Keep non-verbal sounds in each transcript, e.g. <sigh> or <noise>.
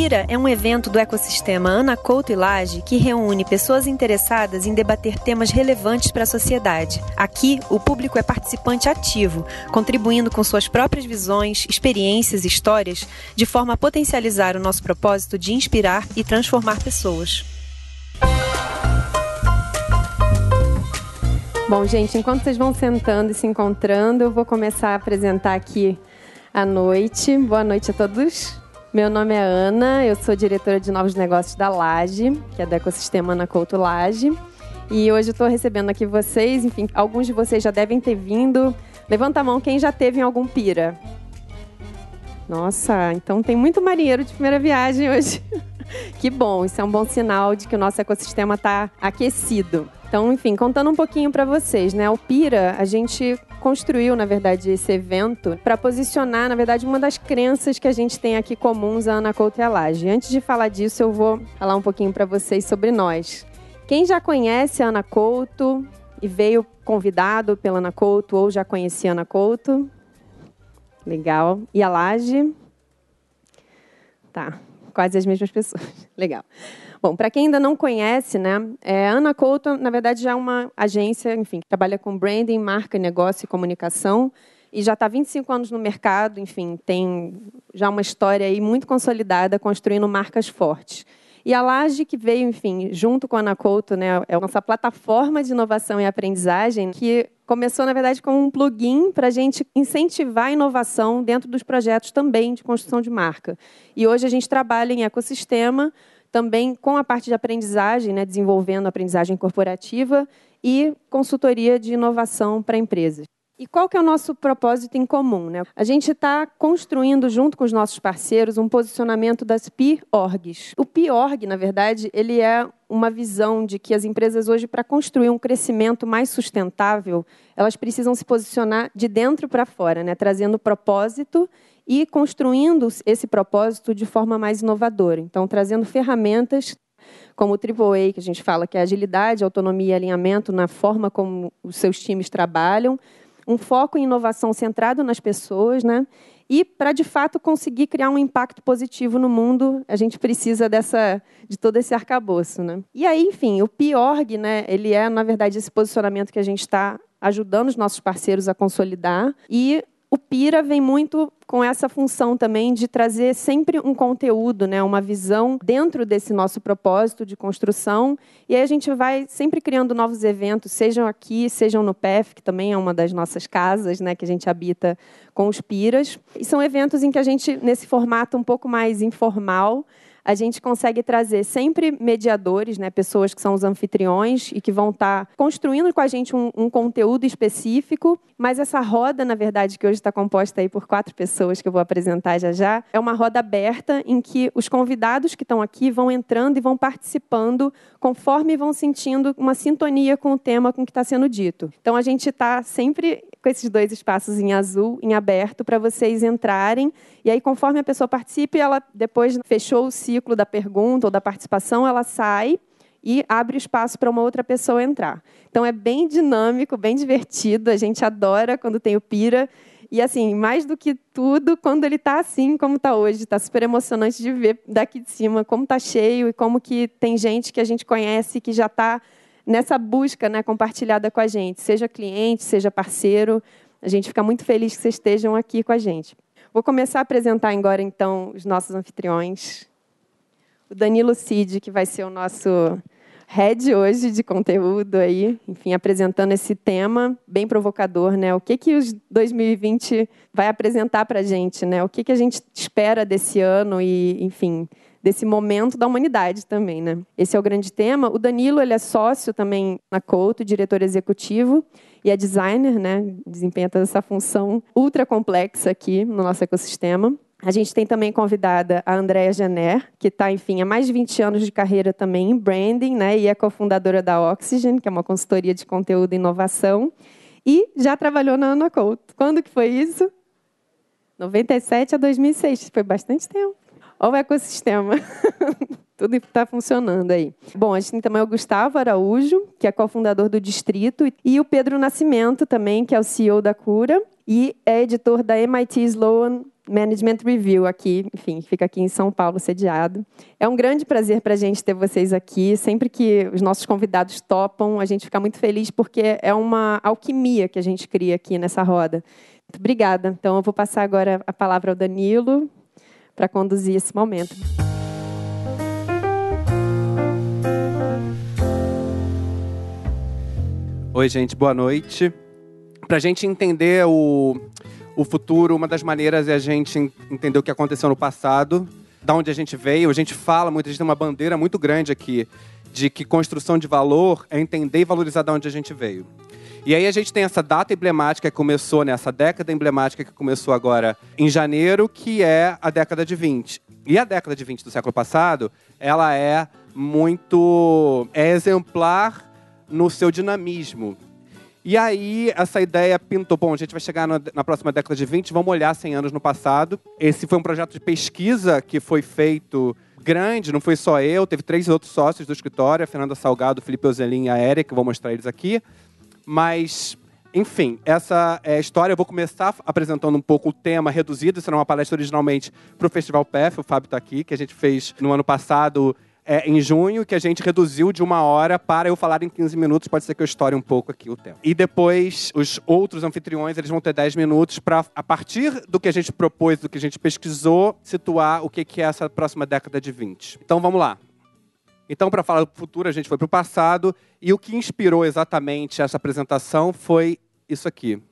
Pira é um evento do ecossistema Ana Couto e Laje que reúne pessoas interessadas em debater temas relevantes para a sociedade. Aqui, o público é participante ativo, contribuindo com suas próprias visões, experiências e histórias, de forma a potencializar o nosso propósito de inspirar e transformar pessoas. Bom, gente, enquanto vocês vão sentando e se encontrando, eu vou começar a apresentar aqui a noite. Boa noite a todos. Meu nome é Ana, eu sou diretora de novos negócios da Laje, que é do ecossistema Ana Couto Laje. E hoje eu estou recebendo aqui vocês, enfim, alguns de vocês já devem ter vindo. Levanta a mão quem já teve em algum pira. Nossa, então tem muito marinheiro de primeira viagem hoje. <laughs> que bom, isso é um bom sinal de que o nosso ecossistema está aquecido. Então, enfim, contando um pouquinho para vocês, né? O Pira, a gente construiu, na verdade, esse evento para posicionar, na verdade, uma das crenças que a gente tem aqui comuns a Ana Couto e a Laje. Antes de falar disso, eu vou falar um pouquinho para vocês sobre nós. Quem já conhece a Ana Couto e veio convidado pela Ana Couto ou já conhecia a Ana Couto? Legal. E a Laje? Tá, quase as mesmas pessoas. <laughs> Legal. Bom, para quem ainda não conhece, né, é, Ana Couto, na verdade, já é uma agência, enfim, que trabalha com branding, marca, negócio e comunicação e já está 25 anos no mercado, enfim, tem já uma história aí muito consolidada, construindo marcas fortes. E a Laje, que veio, enfim, junto com a Ana Couto, né, é a nossa plataforma de inovação e aprendizagem, que começou, na verdade, como um plugin para a gente incentivar a inovação dentro dos projetos também de construção de marca. E hoje a gente trabalha em ecossistema, também com a parte de aprendizagem, né, desenvolvendo aprendizagem corporativa e consultoria de inovação para empresas. E qual que é o nosso propósito em comum? Né? A gente está construindo, junto com os nossos parceiros, um posicionamento das PIORGs. O PIORG, na verdade, ele é uma visão de que as empresas hoje, para construir um crescimento mais sustentável, elas precisam se posicionar de dentro para fora, né? trazendo propósito e construindo esse propósito de forma mais inovadora. Então, trazendo ferramentas como o AAA, que a gente fala que é agilidade, autonomia e alinhamento na forma como os seus times trabalham, um foco em inovação centrado nas pessoas, né? E para de fato conseguir criar um impacto positivo no mundo, a gente precisa dessa de todo esse arcabouço, né? E aí, enfim, o PIORG, né? Ele é na verdade esse posicionamento que a gente está ajudando os nossos parceiros a consolidar e o Pira vem muito com essa função também de trazer sempre um conteúdo, né, uma visão dentro desse nosso propósito de construção. E aí a gente vai sempre criando novos eventos, sejam aqui, sejam no PEF, que também é uma das nossas casas, né, que a gente habita com os Piras. E são eventos em que a gente, nesse formato um pouco mais informal, a gente consegue trazer sempre mediadores, né, pessoas que são os anfitriões e que vão estar tá construindo com a gente um, um, conteúdo específico. Mas essa roda, na verdade, que hoje está composta aí por quatro pessoas que eu vou apresentar já já, é uma roda aberta em que os convidados que estão aqui vão entrando e vão participando conforme vão sentindo uma sintonia com o tema com que está sendo dito. Então a gente está sempre com esses dois espaços em azul, em aberto, para vocês entrarem. E aí, conforme a pessoa participe, ela depois fechou o ciclo da pergunta ou da participação, ela sai e abre espaço para uma outra pessoa entrar. Então é bem dinâmico, bem divertido. A gente adora quando tem o Pira. E assim, mais do que tudo, quando ele está assim como está hoje, está super emocionante de ver daqui de cima como está cheio e como que tem gente que a gente conhece que já está nessa busca né, compartilhada com a gente, seja cliente, seja parceiro. A gente fica muito feliz que vocês estejam aqui com a gente. Vou começar a apresentar agora, então, os nossos anfitriões. O Danilo Cid, que vai ser o nosso head hoje de conteúdo aí, enfim, apresentando esse tema bem provocador, né? O que que os 2020 vai apresentar para a gente, né? O que que a gente espera desse ano e, enfim, desse momento da humanidade também, né? Esse é o grande tema. O Danilo, ele é sócio também na Couto, diretor executivo e é designer, né? Desempenha toda essa função ultra complexa aqui no nosso ecossistema. A gente tem também convidada a Andrea Janer, que está, enfim, há mais de 20 anos de carreira também em branding, né? E é cofundadora da Oxygen, que é uma consultoria de conteúdo e inovação. E já trabalhou na Ana. Quando que foi isso? 97 a 2006. Foi bastante tempo. Olha o ecossistema. <laughs> Tudo está funcionando aí. Bom, a gente tem também o Gustavo Araújo, que é cofundador do Distrito, e o Pedro Nascimento também, que é o CEO da Cura e é editor da MIT Sloan Management Review aqui, enfim, fica aqui em São Paulo, sediado. É um grande prazer para a gente ter vocês aqui. Sempre que os nossos convidados topam, a gente fica muito feliz porque é uma alquimia que a gente cria aqui nessa roda. Muito obrigada. Então, eu vou passar agora a palavra ao Danilo para conduzir esse momento. Oi, gente, boa noite. Para a gente entender o, o futuro, uma das maneiras é a gente entender o que aconteceu no passado, da onde a gente veio. A gente fala muito, a gente tem uma bandeira muito grande aqui de que construção de valor é entender e valorizar de onde a gente veio. E aí a gente tem essa data emblemática que começou, né, essa década emblemática que começou agora em janeiro, que é a década de 20. E a década de 20 do século passado, ela é muito é exemplar no seu dinamismo. E aí, essa ideia pintou. Bom, a gente vai chegar na, na, próxima década de 20, vamos olhar 100 anos no passado. Esse foi um projeto de pesquisa que foi feito grande, não foi só eu, teve três outros sócios do escritório, a Fernanda Salgado, Felipe Ozelin e a Eric, vou mostrar eles aqui. Mas, enfim, essa é história. Eu vou começar apresentando um pouco o tema reduzido. Isso era uma palestra originalmente para o Festival PEF, o Fábio está aqui, que a gente fez no ano passado é, em junho, que a gente reduziu de uma hora para eu falar em 15 minutos. Pode ser que eu estoure um pouco aqui o tempo. E depois, os outros anfitriões, eles vão ter 10 minutos para, a partir do que a gente propôs, do que a gente pesquisou, situar o que é essa próxima década de 20. Então, vamos lá. Então, para falar do futuro, a gente foi para o passado. E o que inspirou exatamente essa apresentação foi isso aqui.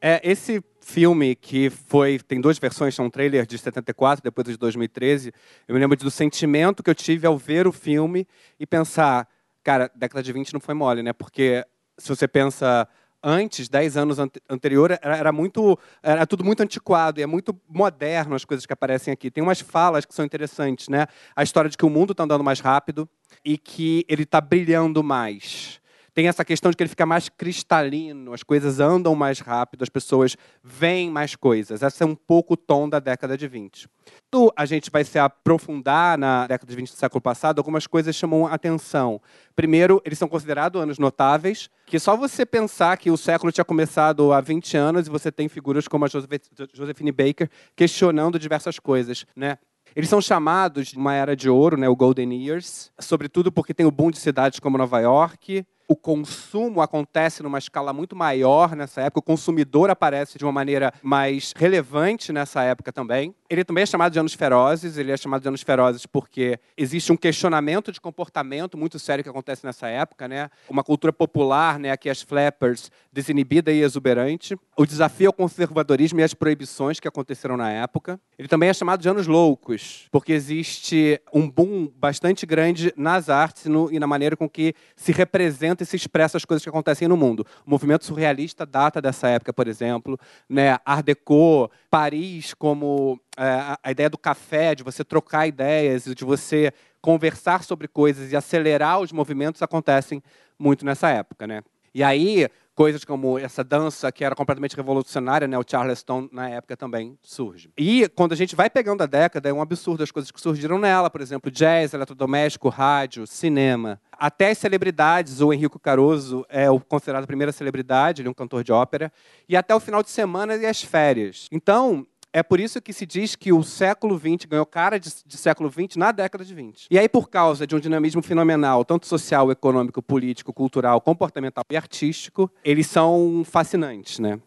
É, esse filme que foi tem duas versões, são um trailer de 74, depois de 2013. Eu me lembro do sentimento que eu tive ao ver o filme e pensar, cara, década de 20 não foi mole, né? Porque se você pensa antes, 10 anos anterior, era, era, muito, era tudo muito antiquado e é muito moderno as coisas que aparecem aqui. Tem umas falas que são interessantes, né? A história de que o mundo está andando mais rápido e que ele está brilhando mais. Tem essa questão de que ele fica mais cristalino, as coisas andam mais rápido, as pessoas veem mais coisas. Esse é um pouco o tom da década de 20. Então, a gente vai se aprofundar na década de 20 do século passado, algumas coisas chamam atenção. Primeiro, eles são considerados anos notáveis, que só você pensar que o século tinha começado há 20 anos e você tem figuras como a Josephine Baker questionando diversas coisas, né? Eles são chamados de uma era de ouro, né, o Golden Years, sobretudo porque tem o boom de cidades como Nova York, o consumo acontece numa escala muito maior nessa época, o consumidor aparece de uma maneira mais relevante nessa época também. Ele também é chamado de anos ferozes, ele é chamado de anos ferozes porque existe um questionamento de comportamento muito sério que acontece nessa época, né? Uma cultura popular, né, aqui as flappers, desinibida e exuberante. O desafio ao conservadorismo e às proibições que aconteceram na época. Ele também é chamado de anos loucos, porque existe um boom bastante grande nas artes e na maneira com que se representa e se expressa as coisas que acontecem no mundo. O movimento surrealista data dessa época, por exemplo, né? Art Deco, Paris como é, a ideia do café, de você trocar ideias, de você conversar sobre coisas e acelerar os movimentos acontecem muito nessa época, né? E aí, coisas como essa dança que era completamente revolucionária, né, o Charleston na época também surge. E quando a gente vai pegando a década, é um absurdo as coisas que surgiram nela, por exemplo, jazz, eletrodoméstico, rádio, cinema. Até as celebridades, o Henrico Caruso é o considerado a primeira celebridade, ele é um cantor de ópera, e até o final de semana e as férias. Então, é por isso que se diz que o século XX ganhou cara de, de, século XX na década de 20. E aí, por causa de um dinamismo fenomenal, tanto social, econômico, político, cultural, comportamental e artístico, eles são fascinantes. Né?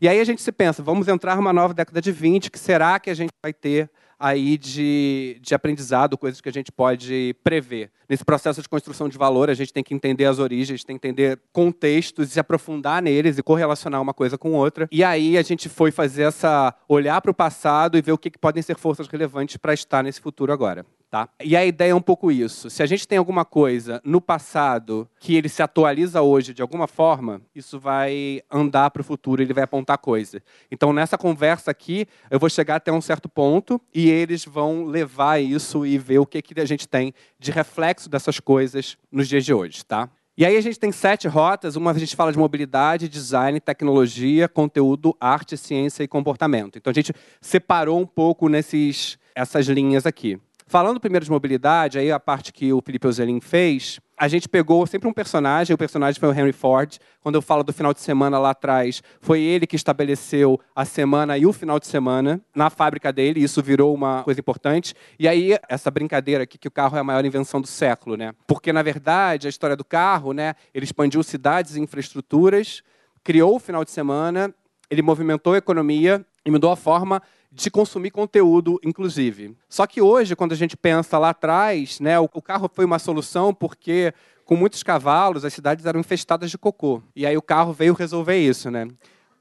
E aí a gente se pensa, vamos entrar numa nova década de 20, que será que a gente vai ter aí de, de aprendizado, coisas que a gente pode prever. Nesse processo de construção de valor, a gente tem que entender as origens, tem que entender contextos, se aprofundar neles e correlacionar uma coisa com outra. E aí a gente foi fazer essa olhar para o passado e ver o que, que podem ser forças relevantes para estar nesse futuro agora. Tá? E a ideia é um pouco isso. Se a gente tem alguma coisa no passado que ele se atualiza hoje de alguma forma, isso vai andar para o futuro, ele vai apontar coisa. Então, nessa conversa aqui, eu vou chegar até um certo ponto e eles vão levar isso e ver o que, que a gente tem de reflexo dessas coisas nos dias de hoje. Tá? E aí a gente tem sete rotas. Uma a gente fala de mobilidade, design, tecnologia, conteúdo, arte, ciência e comportamento. Então a gente separou um pouco nesses essas linhas aqui. Falando primeiro de mobilidade, aí a parte que o Felipe Ozelin fez, a gente pegou sempre um personagem, o personagem foi o Henry Ford. Quando eu falo do final de semana lá atrás, foi ele que estabeleceu a semana e o final de semana na fábrica dele, isso virou uma coisa importante. E aí, essa brincadeira aqui que o carro é a maior invenção do século, né? Porque, na verdade, a história do carro, né, ele expandiu cidades e infraestruturas, criou o final de semana, ele movimentou a economia e mudou a forma de consumir conteúdo, inclusive. Só que hoje, quando a gente pensa lá atrás, né, o, carro foi uma solução porque com muitos cavalos as cidades eram infestadas de cocô. E aí o carro veio resolver isso, né?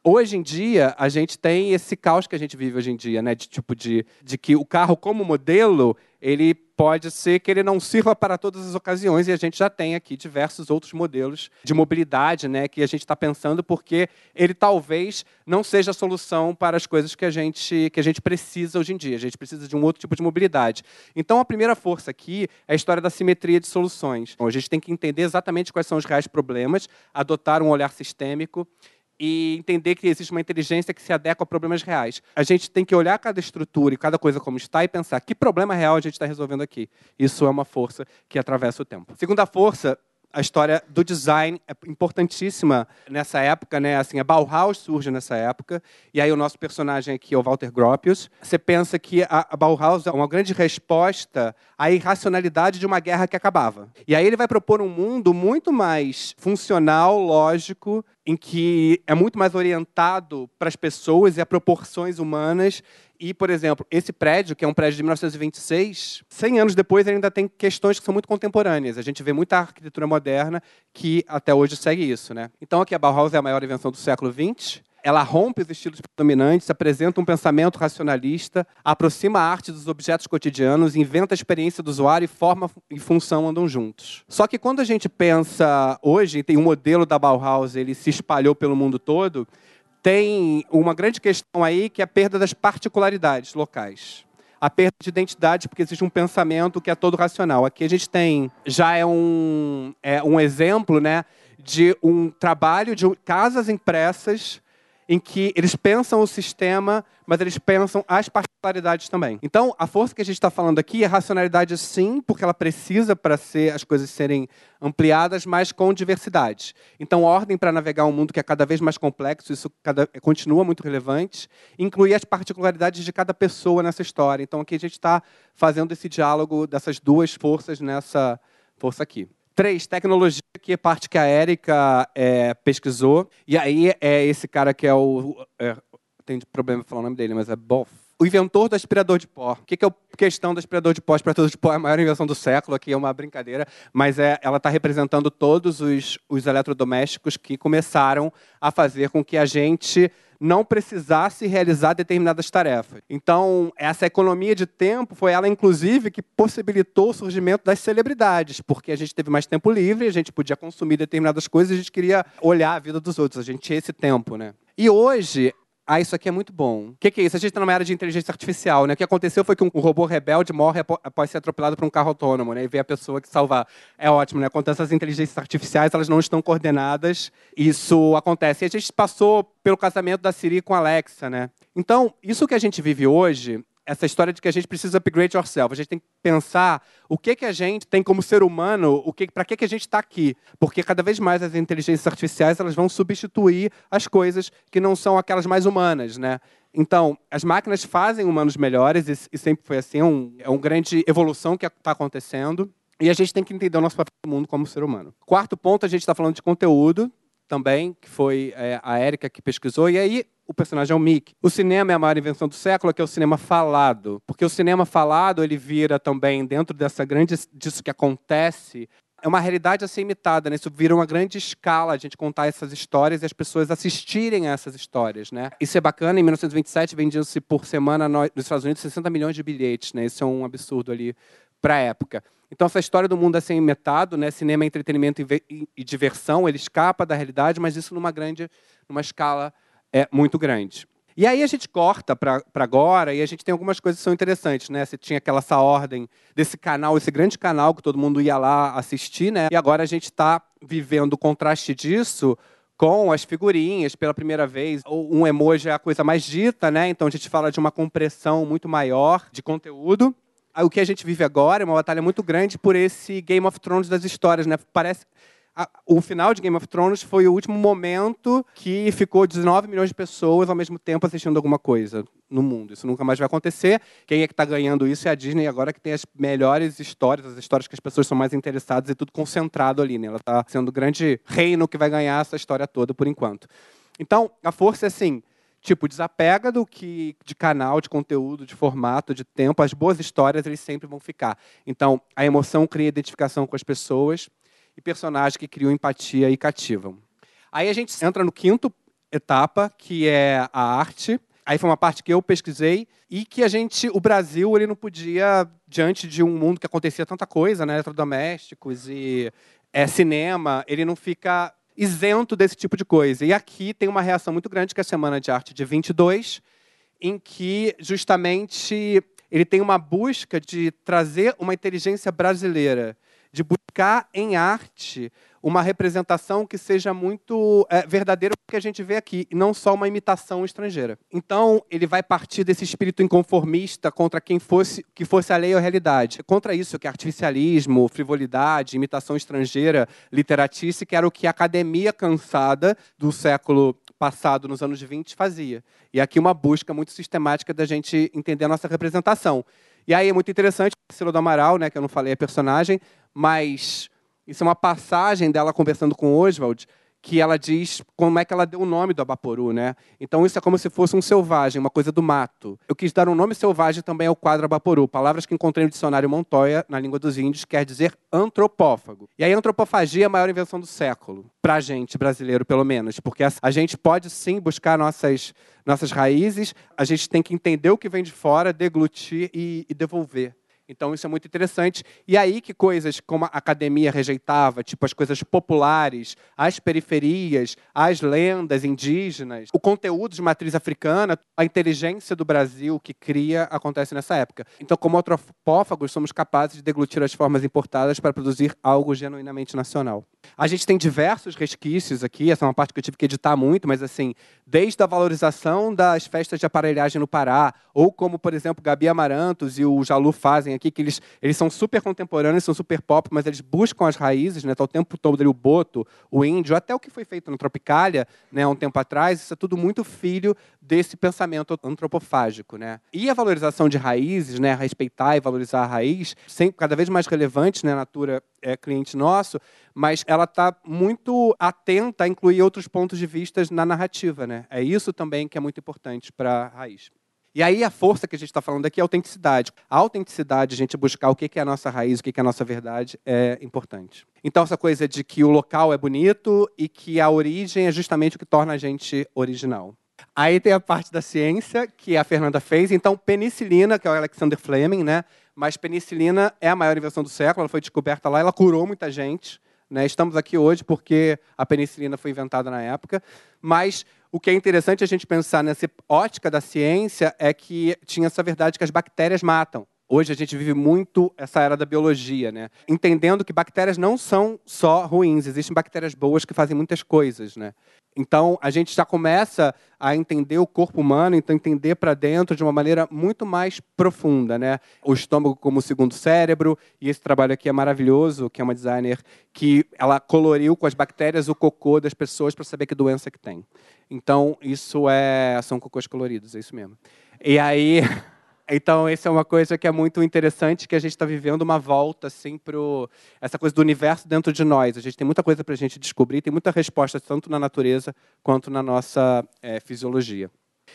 Hoje em dia, a gente tem esse caos que a gente vive hoje em dia, né? De tipo de, de que o carro como modelo, ele pode ser que ele não sirva para todas as ocasiões e a gente já tem aqui diversos outros modelos de mobilidade, né, que a gente está pensando porque ele talvez não seja a solução para as coisas que a gente que a gente precisa hoje em dia. A gente precisa de um outro tipo de mobilidade. Então a primeira força aqui é a história da simetria de soluções. Então, a gente tem que entender exatamente quais são os reais problemas, adotar um olhar sistêmico e entender que existe uma inteligência que se adequa a problemas reais. A gente tem que olhar cada estrutura e cada coisa como está e pensar que problema real a gente está resolvendo aqui. Isso é uma força que atravessa o tempo. Segunda força a história do design é importantíssima nessa época, né? Assim, a Bauhaus surge nessa época, e aí o nosso personagem aqui é o Walter Gropius. Você pensa que a Bauhaus é uma grande resposta à irracionalidade de uma guerra que acabava. E aí ele vai propor um mundo muito mais funcional, lógico, em que é muito mais orientado para as pessoas e a proporções humanas e, por exemplo, esse prédio, que é um prédio de 1926, 100 anos depois ainda tem questões que são muito contemporâneas. A gente vê muita arquitetura moderna que até hoje segue isso. Né? Então, aqui a Bauhaus é a maior invenção do século XX. Ela rompe os estilos predominantes, apresenta um pensamento racionalista, aproxima a arte dos objetos cotidianos, inventa a experiência do usuário e forma e função andam juntos. Só que quando a gente pensa hoje, tem um modelo da Bauhaus, ele se espalhou pelo mundo todo, tem uma grande questão aí que é a perda das particularidades locais. A perda de identidade, porque existe um pensamento que é todo racional. Aqui a gente tem, já é um, é um exemplo né, de um trabalho de casas impressas em que eles pensam o sistema, mas eles pensam as particularidades também. Então, a força que a gente está falando aqui é racionalidade, sim, porque ela precisa para ser as coisas serem ampliadas, mas com diversidade. Então, ordem para navegar um mundo que é cada vez mais complexo, isso cada, continua muito relevante, incluir as particularidades de cada pessoa nessa história. Então, aqui a gente está fazendo esse diálogo dessas duas forças nessa força aqui. Três, tecnologia, que é parte que a Érica é, pesquisou. E aí é esse cara que é o. É, tem problema falar o nome dele, mas é Boff. O inventor do aspirador de pó. O que é a questão do aspirador de pó? O aspirador de pó é a maior invenção do século, aqui é uma brincadeira, mas é, ela está representando todos os, os eletrodomésticos que começaram a fazer com que a gente não precisasse realizar determinadas tarefas. Então, essa economia de tempo foi ela, inclusive, que possibilitou o surgimento das celebridades, porque a gente teve mais tempo livre, a gente podia consumir determinadas coisas, a gente queria olhar a vida dos outros, a gente tinha esse tempo, né? E hoje, ah, isso aqui é muito bom. O que, que, é isso? A gente está numa era de inteligência artificial, né? O que aconteceu foi que um robô rebelde morre após ser atropelado por um carro autônomo, né? E vê a pessoa que salvar. É ótimo, né? Quando essas inteligências artificiais elas não estão coordenadas, isso acontece. E a gente passou pelo casamento da Siri com a Alexa, né? Então, isso que a gente vive hoje essa história de que a gente precisa upgrade ourselves. A gente tem que pensar o que que a gente tem como ser humano, o que para que que a gente está aqui, porque cada vez mais as inteligências artificiais elas vão substituir as coisas que não são aquelas mais humanas, né? Então, as máquinas fazem humanos melhores e, e sempre foi assim, é, um, é uma grande evolução que está acontecendo. E a gente tem que entender o nosso papel no mundo como ser humano. Quarto ponto, a gente está falando de conteúdo também, que foi é, a Érica que pesquisou. E aí, o personagem é o Mick. O cinema é a maior invenção do século, que é o cinema falado. Porque o cinema falado, ele vira também, dentro dessa grande, disso que acontece, é uma realidade a ser imitada, né? Isso vira uma grande escala a gente contar essas histórias e as pessoas assistirem a essas histórias, né? Isso é bacana. Em 1927 vendiam-se por semana nos Estados Unidos 60 milhões de bilhetes, né? Isso é um absurdo ali para a época. Então essa história do mundo é ser imitado, né? Cinema entretenimento e, e diversão. Ele escapa da realidade, mas isso numa grande, numa escala é muito grande. E aí a gente corta para agora e a gente tem algumas coisas que são interessantes, né? Você tinha aquela essa ordem desse canal, esse grande canal que todo mundo ia lá assistir, né? E agora a gente está vivendo o contraste disso com as figurinhas pela primeira vez. Um emoji é a coisa mais dita, né? Então a gente fala de uma compressão muito maior de conteúdo. o que a gente vive agora é uma batalha muito grande por esse Game of Thrones das histórias, né? Parece o final de Game of Thrones foi o último momento que ficou 19 milhões de pessoas ao mesmo tempo assistindo alguma coisa no mundo. Isso nunca mais vai acontecer. Quem é que está ganhando isso é a Disney agora que tem as melhores histórias, as histórias que as pessoas são mais interessadas e tudo concentrado ali. Né? Ela está sendo o grande reino que vai ganhar essa história toda por enquanto. Então, a força é assim, tipo, desapega do que de canal, de conteúdo, de formato, de tempo. As boas histórias eles sempre vão ficar. Então, a emoção cria identificação com as pessoas e personagens que criam empatia e cativam. Aí a gente entra no quinto etapa, que é a arte. Aí foi uma parte que eu pesquisei e que a gente, o Brasil, ele não podia diante de um mundo que acontecia tanta coisa, né, eletrodomésticos e é, cinema, ele não fica isento desse tipo de coisa. E aqui tem uma reação muito grande que é a Semana de Arte de 22, em que justamente ele tem uma busca de trazer uma inteligência brasileira de buscar em arte uma representação que seja muito é, verdadeira que a gente vê aqui, e não só uma imitação estrangeira. Então, ele vai partir desse espírito inconformista contra quem fosse que fosse alheio à realidade. Contra isso, que é artificialismo, frivolidade, imitação estrangeira, literatice, que era o que a academia cansada do século passado, nos anos 20, fazia. E aqui uma busca muito sistemática da gente entender a nossa representação. E aí é muito interessante, Ciro do Amaral, né, que eu não falei a personagem, mas isso é uma passagem dela conversando com Oswald, que ela diz como é que ela deu o nome do Abaporu, né? Então isso é como se fosse um selvagem, uma coisa do mato. Eu quis dar um nome selvagem também ao quadro Abaporu, palavras que encontrei no dicionário Montoya, na língua dos índios, quer dizer antropófago. E aí antropofagia é a maior invenção do século, pra gente, brasileiro pelo menos, porque a gente pode sim buscar nossas, nossas raízes, a gente tem que entender o que vem de fora, deglutir e, e devolver. Então isso é muito interessante. E aí que coisas como a academia rejeitava, tipo as coisas populares, as periferias, as lendas indígenas, o conteúdo de matriz africana, a inteligência do Brasil que cria acontece nessa época. Então, como antropófagos, somos capazes de deglutir as formas importadas para produzir algo genuinamente nacional. A gente tem diversos resquícios aqui, essa é uma parte que eu tive que editar muito, mas assim, desde a valorização das festas de aparelhagem no Pará, ou como, por exemplo, Gabi Amarantos e o Jalu fazem aqui, que eles, eles são super contemporâneos, são super pop, mas eles buscam as raízes, né? Tá o tempo todo ali o boto, o índio, até o que foi feito na Tropicália, né, um tempo atrás, isso é tudo muito filho desse pensamento antropofágico, né? E a valorização de raízes, né, respeitar e valorizar a raiz, sempre cada vez mais relevante, né, a Natura é cliente nosso, mas ela está muito atenta a incluir outros pontos de vista na narrativa, né? É isso também que é muito importante para a raiz. E aí a força que a gente está falando aqui é a autenticidade. A autenticidade, a gente buscar o que é a nossa raiz, o que é a nossa verdade, é importante. Então essa coisa de que o local é bonito e que a origem é justamente o que torna a gente original. Aí tem a parte da ciência, que a Fernanda fez. Então, penicilina, que é o Alexander Fleming, né? Mas penicilina é a maior invenção do século, ela foi descoberta lá, ela curou muita gente. Né? Estamos aqui hoje porque a penicilina foi inventada na época, mas o que é interessante a gente pensar nessa ótica da ciência é que tinha essa verdade que as bactérias matam. Hoje a gente vive muito essa era da biologia, né? Entendendo que bactérias não são só ruins, existem bactérias boas que fazem muitas coisas, né? Então, a gente já começa a entender o corpo humano, então entender para dentro de uma maneira muito mais profunda, né? O estômago como segundo cérebro, e esse trabalho aqui é maravilhoso, que é uma designer que ela coloriu com as bactérias o cocô das pessoas para saber que doença que tem. Então, isso é são cocôs coloridos, é isso mesmo. E aí <laughs> Então, essa é uma coisa que é muito interessante, que a gente está vivendo uma volta assim, para essa coisa do universo dentro de nós. A gente tem muita coisa para a gente descobrir, tem muita resposta tanto na natureza quanto na nossa é, fisiologia.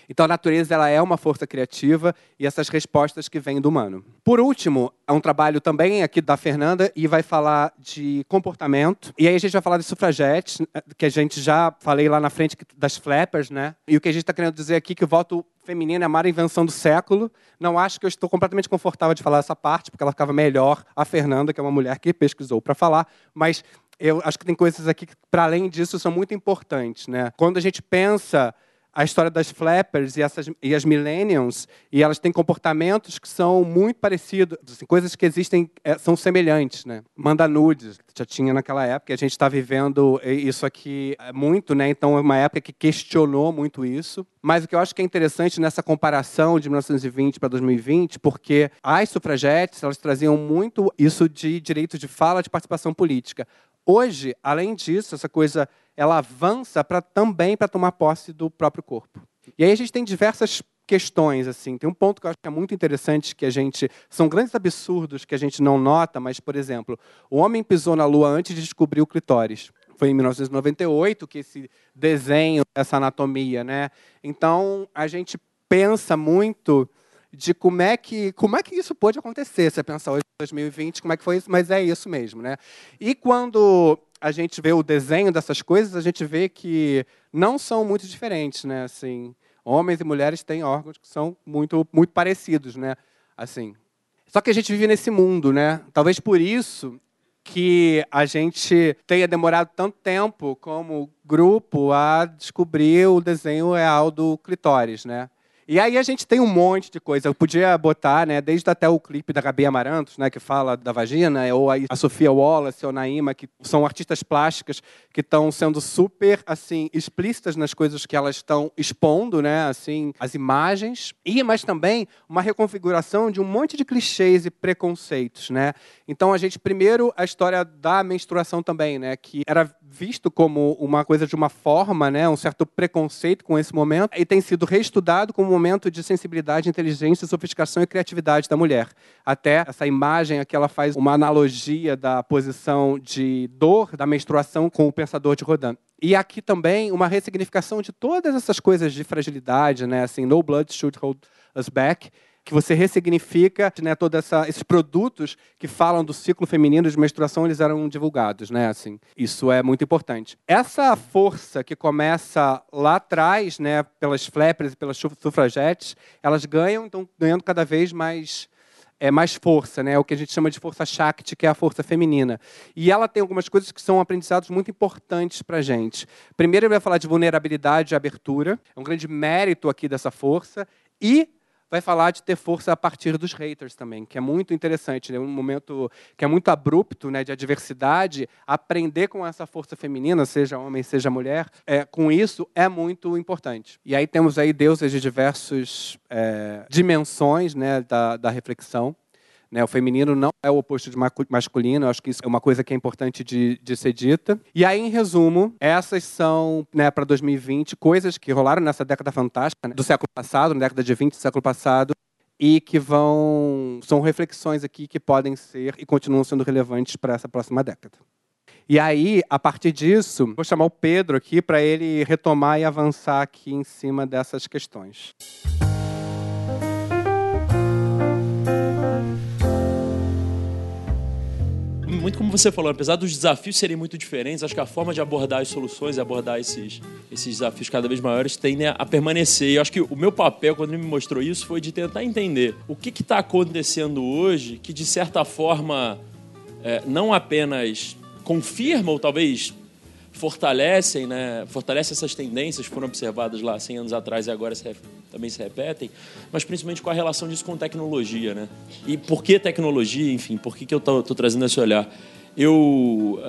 Então a natureza ela é uma força criativa e essas respostas que vêm do humano. Por último, é um trabalho também aqui da Fernanda e vai falar de comportamento. E aí a gente vai falar de sufragetes, que a gente já falei lá na frente das flappers, né? E o que a gente está querendo dizer aqui é que o voto feminino é a maior invenção do século. Não acho que eu estou completamente confortável de falar essa parte, porque ela ficava melhor a Fernanda, que é uma mulher que pesquisou para falar, mas eu acho que tem coisas aqui que, para além disso, são muito importantes. Né? Quando a gente pensa a história das flappers e, essas, e as millennials, e elas têm comportamentos que são muito parecidos, assim, coisas que existem, é, são semelhantes. Né? Manda nudes, já tinha naquela época, a gente está vivendo isso aqui é, muito, né? então é uma época que questionou muito isso. Mas o que eu acho que é interessante nessa comparação de 1920 para 2020, porque as sufragetes elas traziam muito isso de direito de fala, de participação política. Hoje, além disso, essa coisa ela avança para também para tomar posse do próprio corpo. E aí a gente tem diversas questões assim. Tem um ponto que eu acho que é muito interessante que a gente são grandes absurdos que a gente não nota, mas por exemplo, o homem pisou na lua antes de descobrir o clitóris. Foi em 1998 que esse desenho, essa anatomia, né? Então a gente pensa muito de como é que como é que isso pode acontecer. Você pensa hoje em 2020, como é que foi isso? Mas é isso mesmo, né? E quando a gente vê o desenho dessas coisas, a gente vê que não são muito diferentes, né? Assim, homens e mulheres têm órgãos que são muito muito parecidos, né? Assim. Só que a gente vive nesse mundo, né? Talvez por isso que a gente tenha demorado tanto tempo como grupo a descobrir o desenho real do clitóris, né? E aí a gente tem um monte de coisa. Eu podia botar, né, desde até o clipe da Gabi Amarantos, né, que fala da vagina, ou a Sofia Wallace ou Naima, que são artistas plásticas que estão sendo super assim explícitas nas coisas que elas estão expondo, né, assim, as imagens. E mas também uma reconfiguração de um monte de clichês e preconceitos, né? Então a gente primeiro a história da menstruação também, né, que era visto como uma coisa de uma forma, né, um certo preconceito com esse momento, e tem sido reestudado como um momento de sensibilidade, inteligência, sofisticação e criatividade da mulher. Até essa imagem aqui ela faz uma analogia da posição de dor da menstruação com o pensador de Rodin. E aqui também uma ressignificação de todas essas coisas de fragilidade, né, assim, no blood should hold us back que você ressignifica né, todos esses produtos que falam do ciclo feminino de menstruação, eles eram divulgados, né? Assim, isso é muito importante. Essa força que começa lá atrás, né, pelas flappers e pelas sufragetes, elas ganham, então ganhando cada vez mais é mais força, né? É o que a gente chama de força Shakti, que é a força feminina. E ela tem algumas coisas que são aprendizados muito importantes para gente. Primeiro, ele vai falar de vulnerabilidade e abertura. É um grande mérito aqui dessa força. E vai falar de ter força a partir dos haters também, que é muito interessante, né? um momento que é muito abrupto, né, de adversidade, aprender com essa força feminina, seja homem, seja mulher, é, com isso é muito importante. E aí temos aí deuses de diversas é, dimensões né, da, da reflexão. Né? O feminino não é o oposto de masculino, acho que isso é uma coisa que é importante de, de ser dita. E aí, em resumo, essas são, né, para 2020, coisas que rolaram nessa década fantástica né, do século passado, na década de 20 do século passado, e que vão. são reflexões aqui que podem ser e continuam sendo relevantes para essa próxima década. E aí, a partir disso, vou chamar o Pedro aqui para ele retomar e avançar aqui em cima dessas questões. Muito como você falou, apesar dos desafios serem muito diferentes, acho que a forma de abordar as soluções e abordar esses, esses desafios cada vez maiores tendem a permanecer. E acho que o meu papel, quando ele me mostrou isso, foi de tentar entender o que está acontecendo hoje que, de certa forma, é, não apenas confirma ou talvez fortalecem, né, fortalece essas tendências que foram observadas lá 100 anos atrás e agora se, também se repetem, mas principalmente com a relação disso com tecnologia. Né? E por que tecnologia, enfim, por que, que eu estou trazendo esse olhar? Eu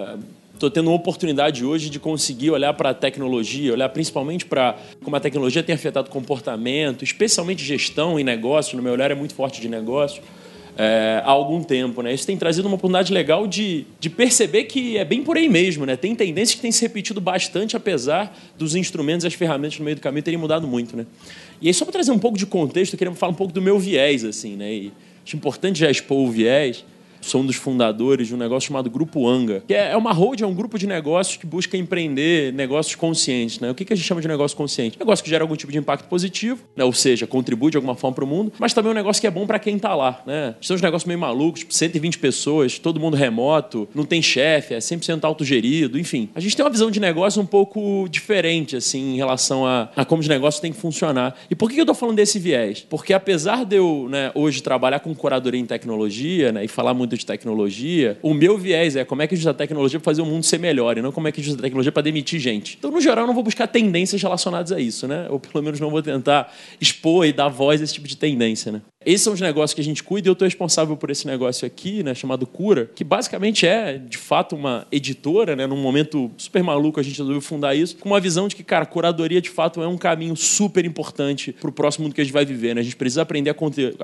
estou uh, tendo uma oportunidade hoje de conseguir olhar para a tecnologia, olhar principalmente para como a tecnologia tem afetado comportamento, especialmente gestão e negócio, no meu olhar é muito forte de negócio, é, há algum tempo. Né? Isso tem trazido uma oportunidade legal de, de perceber que é bem por aí mesmo. Né? Tem tendências que têm se repetido bastante, apesar dos instrumentos e as ferramentas no meio do caminho terem mudado muito. Né? E aí, só para trazer um pouco de contexto, eu queria falar um pouco do meu viés. assim, né? E acho importante já expor o viés sou um dos fundadores de um negócio chamado Grupo Anga, que é, é uma hold, é um grupo de negócios que busca empreender negócios conscientes. Né? O que a gente chama de negócio consciente? Negócio que gera algum tipo de impacto positivo, né? ou seja, contribui de alguma forma para o mundo, mas também é um negócio que é bom para quem está lá. Né? São uns negócios meio malucos, tipo 120 pessoas, todo mundo remoto, não tem chefe, é 100% autogerido, enfim. A gente tem uma visão de negócio um pouco diferente assim, em relação a, a como os negócios têm que funcionar. E por que eu estou falando desse viés? Porque apesar de eu né, hoje trabalhar com curadoria em tecnologia né, e falar muito muito de tecnologia, o meu viés é como é que a gente usa a tecnologia para fazer o mundo ser melhor e não como é que a gente usa a tecnologia para demitir gente. Então, no geral, eu não vou buscar tendências relacionadas a isso, né? Ou pelo menos não vou tentar expor e dar voz a esse tipo de tendência, né? Esses são os negócios que a gente cuida e eu estou responsável por esse negócio aqui, né, chamado Cura, que basicamente é, de fato, uma editora, né, num momento super maluco a gente resolveu fundar isso, com uma visão de que, cara, curadoria de fato é um caminho super importante para o próximo mundo que a gente vai viver. Né? A gente precisa aprender a,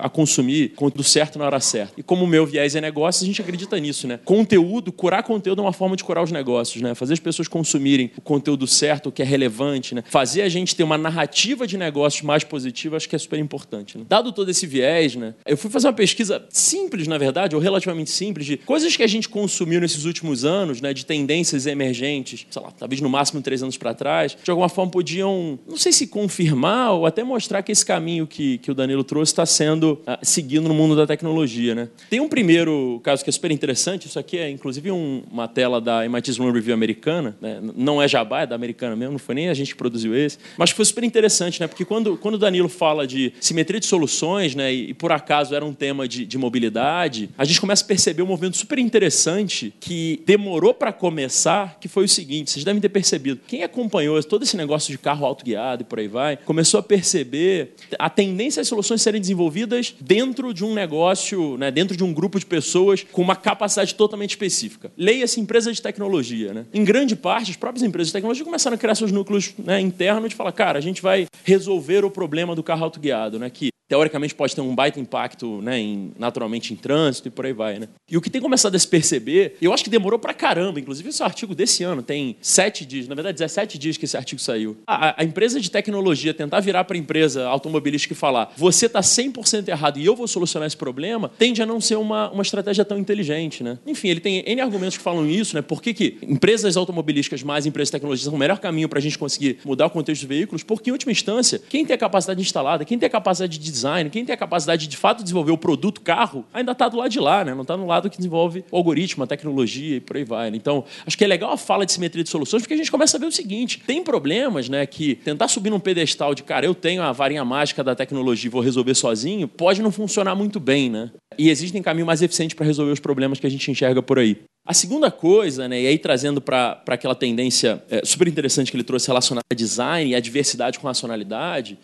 a consumir conteúdo certo na hora certa. E como o meu viés é negócio, a gente acredita nisso, né? Conteúdo, curar conteúdo é uma forma de curar os negócios, né? Fazer as pessoas consumirem o conteúdo certo, o que é relevante, né? Fazer a gente ter uma narrativa de negócios mais positiva, acho que é super importante. Né? Dado todo esse viés, né? Eu fui fazer uma pesquisa simples, na verdade, ou relativamente simples, de coisas que a gente consumiu nesses últimos anos, né? De tendências emergentes, sei lá, talvez no máximo três anos para trás, de alguma forma podiam, não sei se confirmar ou até mostrar que esse caminho que, que o Danilo trouxe está sendo seguido no mundo da tecnologia, né? Tem um primeiro caso que é super interessante, isso aqui é inclusive um, uma tela da MIT Review americana, né? não é jabá, é da americana mesmo, não foi nem a gente que produziu esse, mas foi super interessante, né? Porque quando, quando o Danilo fala de simetria de soluções, né? e por acaso era um tema de, de mobilidade, a gente começa a perceber um movimento super interessante que demorou para começar, que foi o seguinte: vocês devem ter percebido. Quem acompanhou todo esse negócio de carro autoguiado e por aí vai, começou a perceber a tendência das soluções serem desenvolvidas dentro de um negócio, né, dentro de um grupo de pessoas com uma capacidade totalmente específica. Leia-se empresa de tecnologia. Né? Em grande parte, as próprias empresas de tecnologia começaram a criar seus núcleos né, internos de falar, cara, a gente vai resolver o problema do carro autoguiado, né, que teoricamente pode ter um baita impacto, né, em, naturalmente em trânsito e por aí vai, né? E o que tem começado a se perceber, eu acho que demorou pra caramba, inclusive esse artigo desse ano tem sete dias, na verdade 17 dias que esse artigo saiu. A, a empresa de tecnologia tentar virar para empresa automobilística e falar, você está 100% errado e eu vou solucionar esse problema, tende a não ser uma, uma estratégia tão inteligente, né? Enfim, ele tem N argumentos que falam isso, né? Por que, que empresas automobilísticas mais empresas de tecnologia são o melhor caminho para a gente conseguir mudar o contexto dos veículos? Porque, em última instância, quem tem a capacidade instalada, quem tem a capacidade de design, quem tem a capacidade de, de fato desenvolver o produto carro, ainda está do lado de lá, né? não está no lado que desenvolve o algoritmo, a tecnologia e por aí vai. Né? Então, acho que é legal a fala de simetria de soluções, porque a gente começa a ver o seguinte: tem problemas né, que tentar subir num pedestal de, cara, eu tenho a varinha mágica da tecnologia e vou resolver sozinho, pode não funcionar muito bem. Né? E existem caminhos mais eficientes para resolver os problemas que a gente enxerga por aí. A segunda coisa, né, e aí trazendo para aquela tendência é, super interessante que ele trouxe relacionada a design e a diversidade com racionalidade,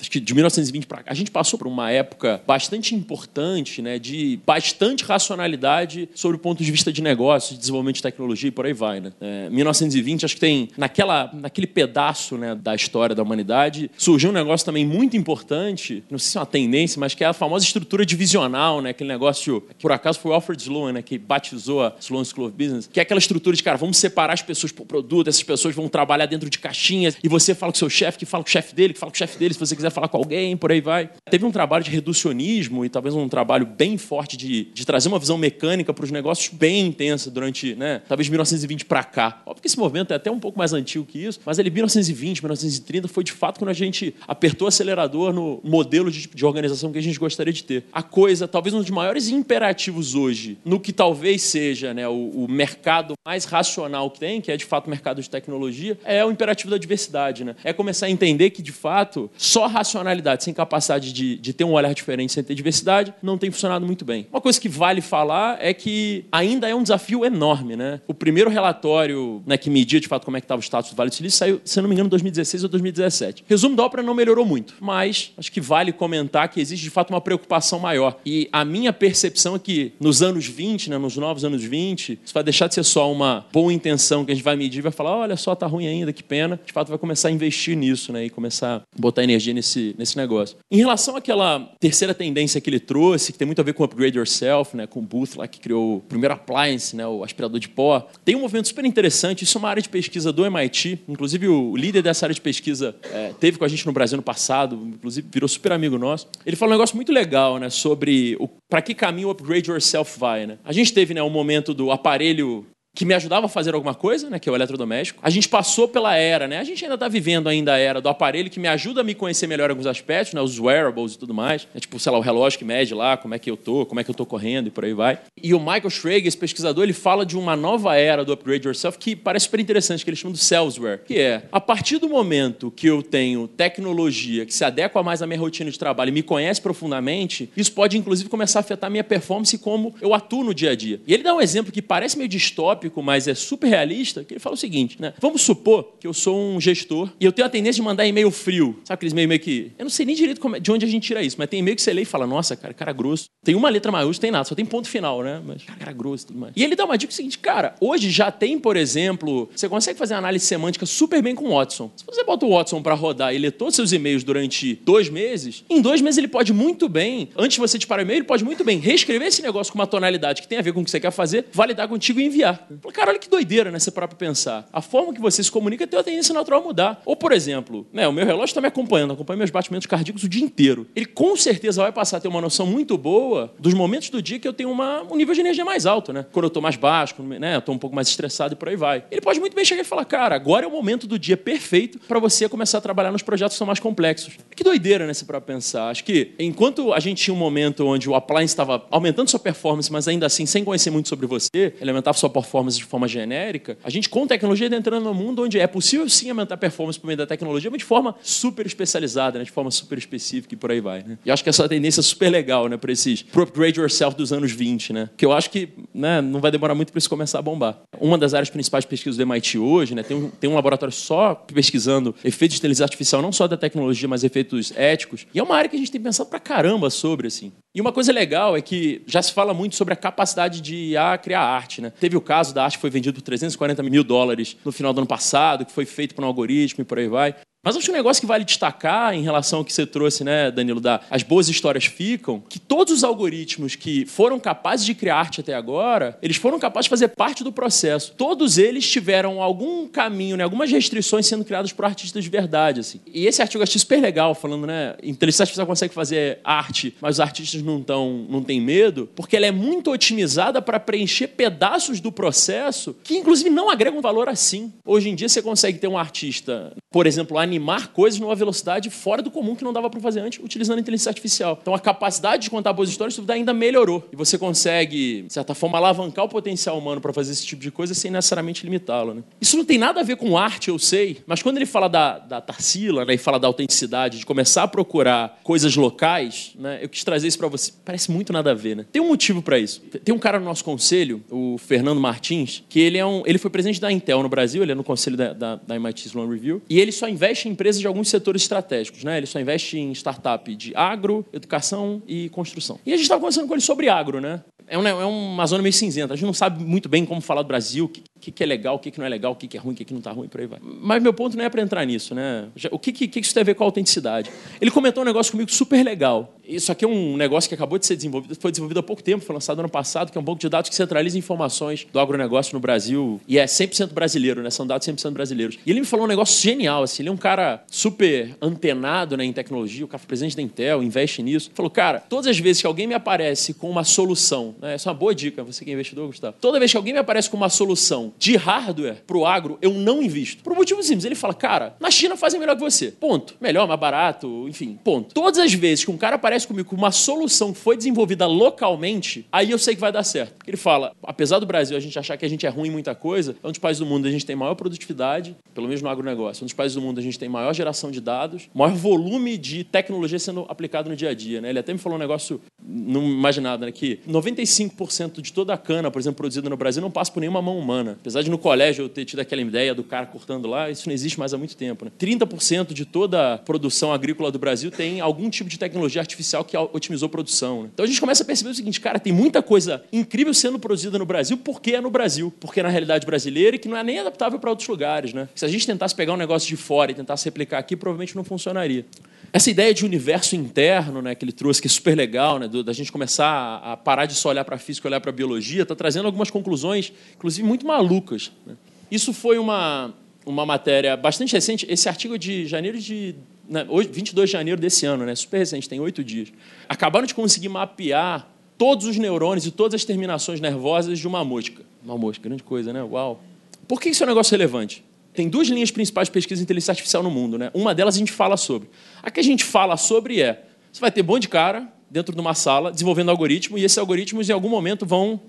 acho que de 1920 para cá, a gente passou por uma época bastante importante, né, de bastante racionalidade sobre o ponto de vista de negócio, de desenvolvimento de tecnologia e por aí vai. Né? É, 1920, acho que tem, naquela, naquele pedaço né, da história da humanidade, surgiu um negócio também muito importante, não sei se é uma tendência, mas que é a famosa estrutura divisional, né, aquele negócio, que por acaso foi o Alfred Sloan, né, que batizou a Sloan School of Business, que é aquela estrutura de, cara, vamos separar as pessoas por produto, essas pessoas vão trabalhar dentro de caixinhas, e você fala com seu chefe, que fala com o chefe dele, que fala com o chefe dele, se você quiser quiser falar com alguém, por aí vai. Teve um trabalho de reducionismo e talvez um trabalho bem forte de, de trazer uma visão mecânica para os negócios bem intensa durante, né, talvez 1920 para cá. Óbvio que esse movimento é até um pouco mais antigo que isso, mas ele 1920, 1930 foi de fato quando a gente apertou o acelerador no modelo de, de organização que a gente gostaria de ter. A coisa, talvez um dos maiores imperativos hoje, no que talvez seja né, o, o mercado mais racional que tem, que é de fato o mercado de tecnologia, é o imperativo da diversidade. Né? É começar a entender que, de fato, só racionalidade sem capacidade de, de ter um olhar diferente, sem ter diversidade, não tem funcionado muito bem. Uma coisa que vale falar é que ainda é um desafio enorme. Né? O primeiro relatório né, que media, de fato, como é que estava o status do Vale do Silício saiu, se não me engano, em 2016 ou 2017. Resumo da ópera não melhorou muito, mas acho que vale comentar que existe, de fato, uma preocupação maior. E a minha percepção é que nos anos 20, né, nos novos anos 20, isso vai deixar de ser só uma boa intenção que a gente vai medir e vai falar, olha só, tá ruim ainda, que pena. De fato, vai começar a investir nisso né, e começar a botar energia nesse nesse, nesse negócio. Em relação àquela terceira tendência que ele trouxe, que tem muito a ver com Upgrade Yourself, né, com o Booth lá que criou o primeiro appliance, né, o aspirador de pó, tem um movimento super interessante. Isso é uma área de pesquisa do MIT. Inclusive, o líder dessa área de pesquisa é, teve com a gente no Brasil no passado, inclusive virou super amigo nosso. Ele falou um negócio muito legal né, sobre para que caminho o Upgrade Yourself vai. Né? A gente teve né, um momento do aparelho que me ajudava a fazer alguma coisa, né, que é o eletrodoméstico. A gente passou pela era, né? A gente ainda está vivendo ainda a era do aparelho que me ajuda a me conhecer melhor em alguns aspectos, né, os wearables e tudo mais. É tipo, sei lá, o relógio que mede lá como é que eu tô, como é que eu tô correndo e por aí vai. E o Michael Schrage, esse pesquisador, ele fala de uma nova era do upgrade yourself que parece super interessante, que ele chama de Salesware, que é a partir do momento que eu tenho tecnologia que se adequa mais à minha rotina de trabalho e me conhece profundamente, isso pode inclusive começar a afetar a minha performance e como eu atuo no dia a dia. E ele dá um exemplo que parece meio distópico, mas é super realista, que ele fala o seguinte, né? Vamos supor que eu sou um gestor e eu tenho a tendência de mandar e-mail frio. Sabe aqueles e-mail meio que... Eu não sei nem direito é, de onde a gente tira isso, mas tem e-mail que você lê e fala, nossa, cara, cara grosso. Tem uma letra maiúscula, tem nada, só tem ponto final, né? Mas, cara, cara grosso e tudo mais. E ele dá uma dica seguinte, cara, hoje já tem, por exemplo, você consegue fazer análise semântica super bem com o Watson. Se você bota o Watson para rodar e ler todos os seus e-mails durante dois meses, em dois meses ele pode muito bem, antes de você disparar o e-mail, ele pode muito bem reescrever esse negócio com uma tonalidade que tem a ver com o que você quer fazer, validar contigo e enviar. Cara, olha que doideira, né? Você próprio pensar. A forma que você se comunica tem uma tendência natural a mudar. Ou, por exemplo, né, o meu relógio está me acompanhando, acompanha meus batimentos cardíacos o dia inteiro. Ele com certeza vai passar a ter uma noção muito boa dos momentos do dia que eu tenho uma, um nível de energia mais alto, né? Quando eu estou mais baixo, quando né, eu estou um pouco mais estressado e por aí vai. Ele pode muito bem chegar e falar, cara, agora é o momento do dia perfeito para você começar a trabalhar nos projetos que são mais complexos. Que doideira, né, se para pensar. Acho que enquanto a gente tinha um momento onde o appliance estava aumentando sua performance, mas ainda assim sem conhecer muito sobre você, ele aumentava sua performance de forma genérica, a gente com tecnologia está entrando num mundo onde é possível sim aumentar performance por meio da tecnologia, mas de forma super especializada, né, de forma super específica e por aí vai. Né? E acho que essa tendência é super legal né, para esses pro upgrade yourself dos anos 20, né? que eu acho que né, não vai demorar muito para isso começar a bombar. Uma das áreas principais de pesquisa do MIT hoje, né, tem, um, tem um laboratório só pesquisando efeitos de inteligência artificial, não só da tecnologia, mas efeitos éticos. E é uma área que a gente tem pensado pra caramba sobre, assim. E uma coisa legal é que já se fala muito sobre a capacidade de IA criar arte, né? Teve o caso da arte que foi vendido por 340 mil dólares no final do ano passado, que foi feito por um algoritmo e por aí vai. Mas acho que um negócio que vale destacar em relação ao que você trouxe, né, Danilo, da as boas histórias ficam, que todos os algoritmos que foram capazes de criar arte até agora, eles foram capazes de fazer parte do processo. Todos eles tiveram algum caminho, né, algumas restrições sendo criadas por artistas de verdade, assim. E esse artigo eu achei super legal, falando, né, inteligência artificial consegue fazer arte, mas os artistas não tão, não têm medo, porque ela é muito otimizada para preencher pedaços do processo que inclusive não agregam valor assim. Hoje em dia você consegue ter um artista, por exemplo, animado animar coisas numa velocidade fora do comum que não dava para fazer antes, utilizando a inteligência artificial. Então a capacidade de contar boas histórias ainda melhorou. E você consegue, de certa forma, alavancar o potencial humano para fazer esse tipo de coisa sem necessariamente limitá-lo. Né? Isso não tem nada a ver com arte, eu sei, mas quando ele fala da, da Tarsila né, e fala da autenticidade, de começar a procurar coisas locais, né, eu quis trazer isso para você. Parece muito nada a ver, né? Tem um motivo para isso. Tem um cara no nosso conselho, o Fernando Martins, que ele, é um, ele foi presidente da Intel no Brasil, ele é no conselho da, da, da MIT Sloan Review, e ele só investe em empresas de alguns setores estratégicos. Né? Ele só investe em startup de agro, educação e construção. E a gente estava conversando com ele sobre agro. Né? É, uma, é uma zona meio cinzenta. A gente não sabe muito bem como falar do Brasil, que, que, é legal, o que, que não é legal, o que, que é ruim, o que, que não está ruim, por aí vai. Mas meu ponto não é para entrar nisso, né? O que, que, que isso tem a ver com a autenticidade? Ele comentou um negócio comigo super legal. Isso aqui é um negócio que acabou de ser desenvolvido, foi desenvolvido há pouco tempo, foi lançado ano passado, que é um banco de dados que centraliza informações do agronegócio no Brasil e é 100% brasileiro, né? São dados 100% brasileiros. E ele me falou um negócio genial, assim, ele é um cara super antenado né, em tecnologia, o cara foi presidente da Intel, investe nisso. Falou, cara, todas as vezes que alguém me aparece com uma solução, né, essa é uma boa dica, você que é investidor, Gustavo. Toda vez que alguém me aparece com uma solução de hardware para o agro, eu não invisto. Por um motivo simples. Ele fala, cara, na China fazem melhor que você. Ponto. Melhor, mais barato, enfim, ponto. Todas as vezes que um cara aparece comigo com uma solução que foi desenvolvida localmente, aí eu sei que vai dar certo. Ele fala, apesar do Brasil a gente achar que a gente é ruim em muita coisa, é um dos países do mundo a gente tem maior produtividade, pelo menos no agronegócio. É um dos países do mundo a gente tem maior geração de dados, maior volume de tecnologia sendo aplicado no dia a dia. Né? Ele até me falou um negócio não imaginado, né? que 95% de toda a cana, por exemplo, produzida no Brasil não passa por nenhuma mão humana. Apesar de no colégio eu ter tido aquela ideia do cara cortando lá, isso não existe mais há muito tempo. Né? 30% de toda a produção agrícola do Brasil tem algum tipo de tecnologia artificial que otimizou a produção. Né? Então a gente começa a perceber o seguinte, cara, tem muita coisa incrível sendo produzida no Brasil porque é no Brasil, porque é na realidade brasileira e que não é nem adaptável para outros lugares. Né? Se a gente tentasse pegar um negócio de fora e tentasse replicar aqui, provavelmente não funcionaria. Essa ideia de universo interno né, que ele trouxe, que é super legal, né, do, da gente começar a parar de só olhar para a física e olhar para a biologia, está trazendo algumas conclusões, inclusive muito malucas. Né? Isso foi uma, uma matéria bastante recente. Esse artigo é de janeiro de. Né, 22 de janeiro desse ano, né, super recente, tem oito dias. Acabaram de conseguir mapear todos os neurônios e todas as terminações nervosas de uma mosca Uma mosca, grande coisa, né? Uau. Por que isso é um negócio relevante? Tem duas linhas principais de pesquisa em inteligência artificial no mundo, né? Uma delas a gente fala sobre. A que a gente fala sobre é: você vai ter bom de cara dentro de uma sala desenvolvendo algoritmo e esses algoritmos em algum momento vão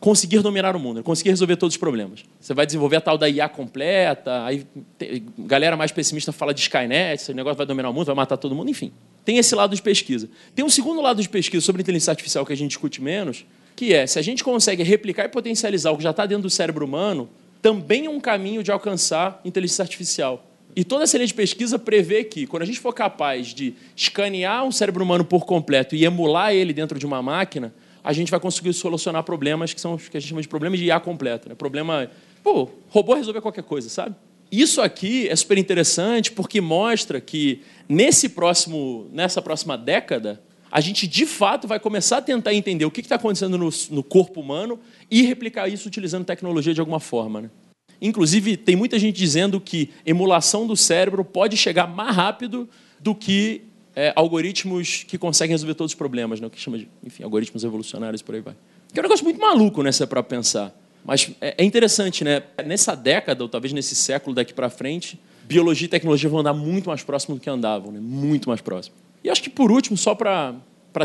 conseguir dominar o mundo, conseguir resolver todos os problemas. Você vai desenvolver a tal da IA completa, aí galera mais pessimista fala de Skynet, esse negócio vai dominar o mundo, vai matar todo mundo, enfim. Tem esse lado de pesquisa. Tem um segundo lado de pesquisa sobre inteligência artificial que a gente discute menos, que é se a gente consegue replicar e potencializar o que já está dentro do cérebro humano, também é um caminho de alcançar inteligência artificial. E toda essa linha de pesquisa prevê que, quando a gente for capaz de escanear um cérebro humano por completo e emular ele dentro de uma máquina, a gente vai conseguir solucionar problemas que são que a gente chama de problemas de IA completa. Né? Problema. Pô, robô resolver qualquer coisa, sabe? Isso aqui é super interessante porque mostra que nesse próximo, nessa próxima década, a gente de fato vai começar a tentar entender o que está acontecendo no, no, corpo humano e replicar isso utilizando tecnologia de alguma forma. Né? Inclusive, tem muita gente dizendo que emulação do cérebro pode chegar mais rápido do que é, algoritmos que conseguem resolver todos os problemas, né? o que chama de enfim, algoritmos evolucionários por aí vai. Que é um negócio muito maluco, né, se é para pensar. Mas é, é interessante, né? Nessa década, ou talvez nesse século daqui para frente, biologia e tecnologia vão andar muito mais próximo do que andavam, né? muito mais próximo. E acho que, por último, só para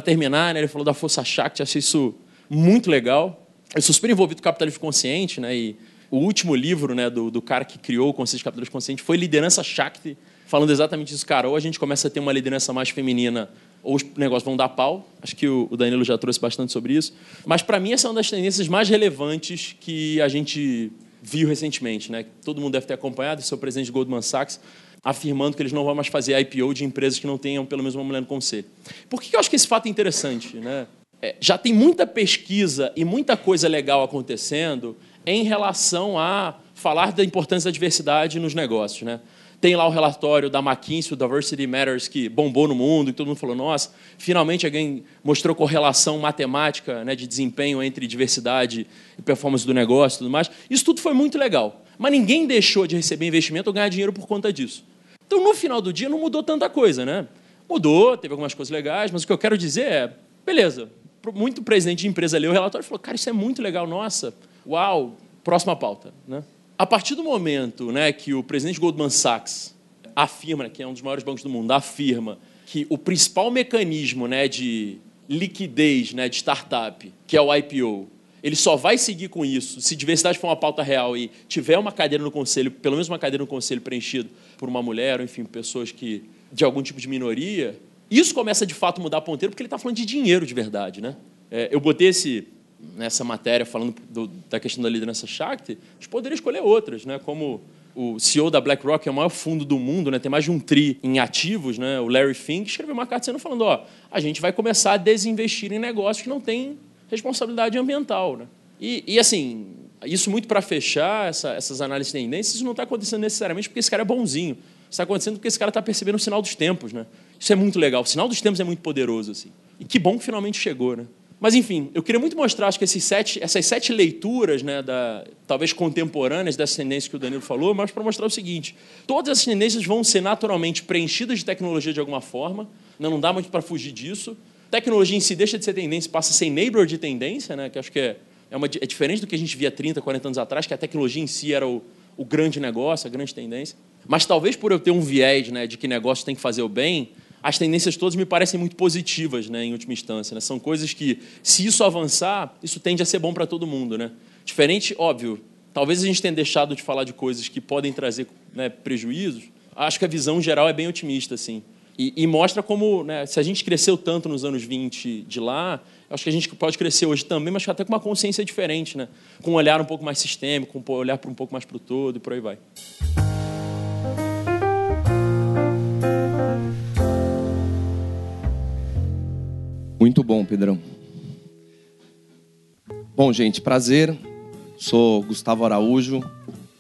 terminar, né, ele falou da Força Shakti, achei isso muito legal. Eu sou super envolvido com capitalismo consciente, né, e o último livro né, do, do cara que criou o conceito de capitalismo consciente foi Liderança Shakti, falando exatamente isso, cara. Ou a gente começa a ter uma liderança mais feminina, ou os negócios vão dar pau. Acho que o Danilo já trouxe bastante sobre isso. Mas, para mim, essa é uma das tendências mais relevantes que a gente viu recentemente. Né? Todo mundo deve ter acompanhado, esse é presidente de Goldman Sachs, afirmando que eles não vão mais fazer IPO de empresas que não tenham pelo menos uma mulher no conselho. Por que eu acho que esse fato é interessante? Né? É, já tem muita pesquisa e muita coisa legal acontecendo em relação a falar da importância da diversidade nos negócios. Né? Tem lá o relatório da McKinsey, o Diversity Matters, que bombou no mundo, e todo mundo falou: nossa, finalmente alguém mostrou correlação matemática né, de desempenho entre diversidade e performance do negócio e tudo mais. Isso tudo foi muito legal. Mas ninguém deixou de receber investimento ou ganhar dinheiro por conta disso. Então, no final do dia, não mudou tanta coisa, né? Mudou, teve algumas coisas legais, mas o que eu quero dizer é: beleza, muito presidente de empresa leu o relatório e falou: cara, isso é muito legal, nossa, uau, próxima pauta. Né? A partir do momento né, que o presidente Goldman Sachs afirma, que é um dos maiores bancos do mundo, afirma que o principal mecanismo né, de liquidez né, de startup, que é o IPO, ele só vai seguir com isso se diversidade for uma pauta real e tiver uma cadeira no conselho, pelo menos uma cadeira no conselho preenchido por uma mulher, ou enfim, pessoas que de algum tipo de minoria. Isso começa de fato a mudar a ponteira porque ele está falando de dinheiro de verdade, né? É, eu botei esse nessa matéria falando do, da questão da liderança Shakti, a gente poderia escolher outras, né? como o CEO da BlackRock, que é o maior fundo do mundo, né? tem mais de um tri em ativos, né? o Larry Fink, escreveu uma carta sendo falando, ó, a gente vai começar a desinvestir em negócios que não têm responsabilidade ambiental. Né? E, e assim, isso muito para fechar essa, essas análises de tendências, isso não está acontecendo necessariamente porque esse cara é bonzinho. Está acontecendo porque esse cara está percebendo o sinal dos tempos. Né? Isso é muito legal. O sinal dos tempos é muito poderoso. assim. E que bom que finalmente chegou. Né? Mas, enfim, eu queria muito mostrar acho que esses sete, essas sete leituras, né, da, talvez contemporâneas dessa tendência que o Danilo falou, mas para mostrar o seguinte: todas essas tendências vão ser naturalmente preenchidas de tecnologia de alguma forma, não, não dá muito para fugir disso. Tecnologia em si deixa de ser tendência, passa a ser neighbor de tendência, né, que acho que é, é, uma, é diferente do que a gente via 30, 40 anos atrás, que a tecnologia em si era o, o grande negócio, a grande tendência. Mas talvez por eu ter um viés né, de que negócio tem que fazer o bem, as tendências todas me parecem muito positivas, né, em última instância. Né? São coisas que, se isso avançar, isso tende a ser bom para todo mundo. Né? Diferente, óbvio, talvez a gente tenha deixado de falar de coisas que podem trazer né, prejuízos. Acho que a visão geral é bem otimista, assim. E, e mostra como, né, se a gente cresceu tanto nos anos 20 de lá, acho que a gente pode crescer hoje também, mas até com uma consciência diferente, né? com um olhar um pouco mais sistêmico, um olhar um pouco mais para o todo e por aí vai. Muito bom, Pedrão. Bom, gente, prazer. Sou Gustavo Araújo.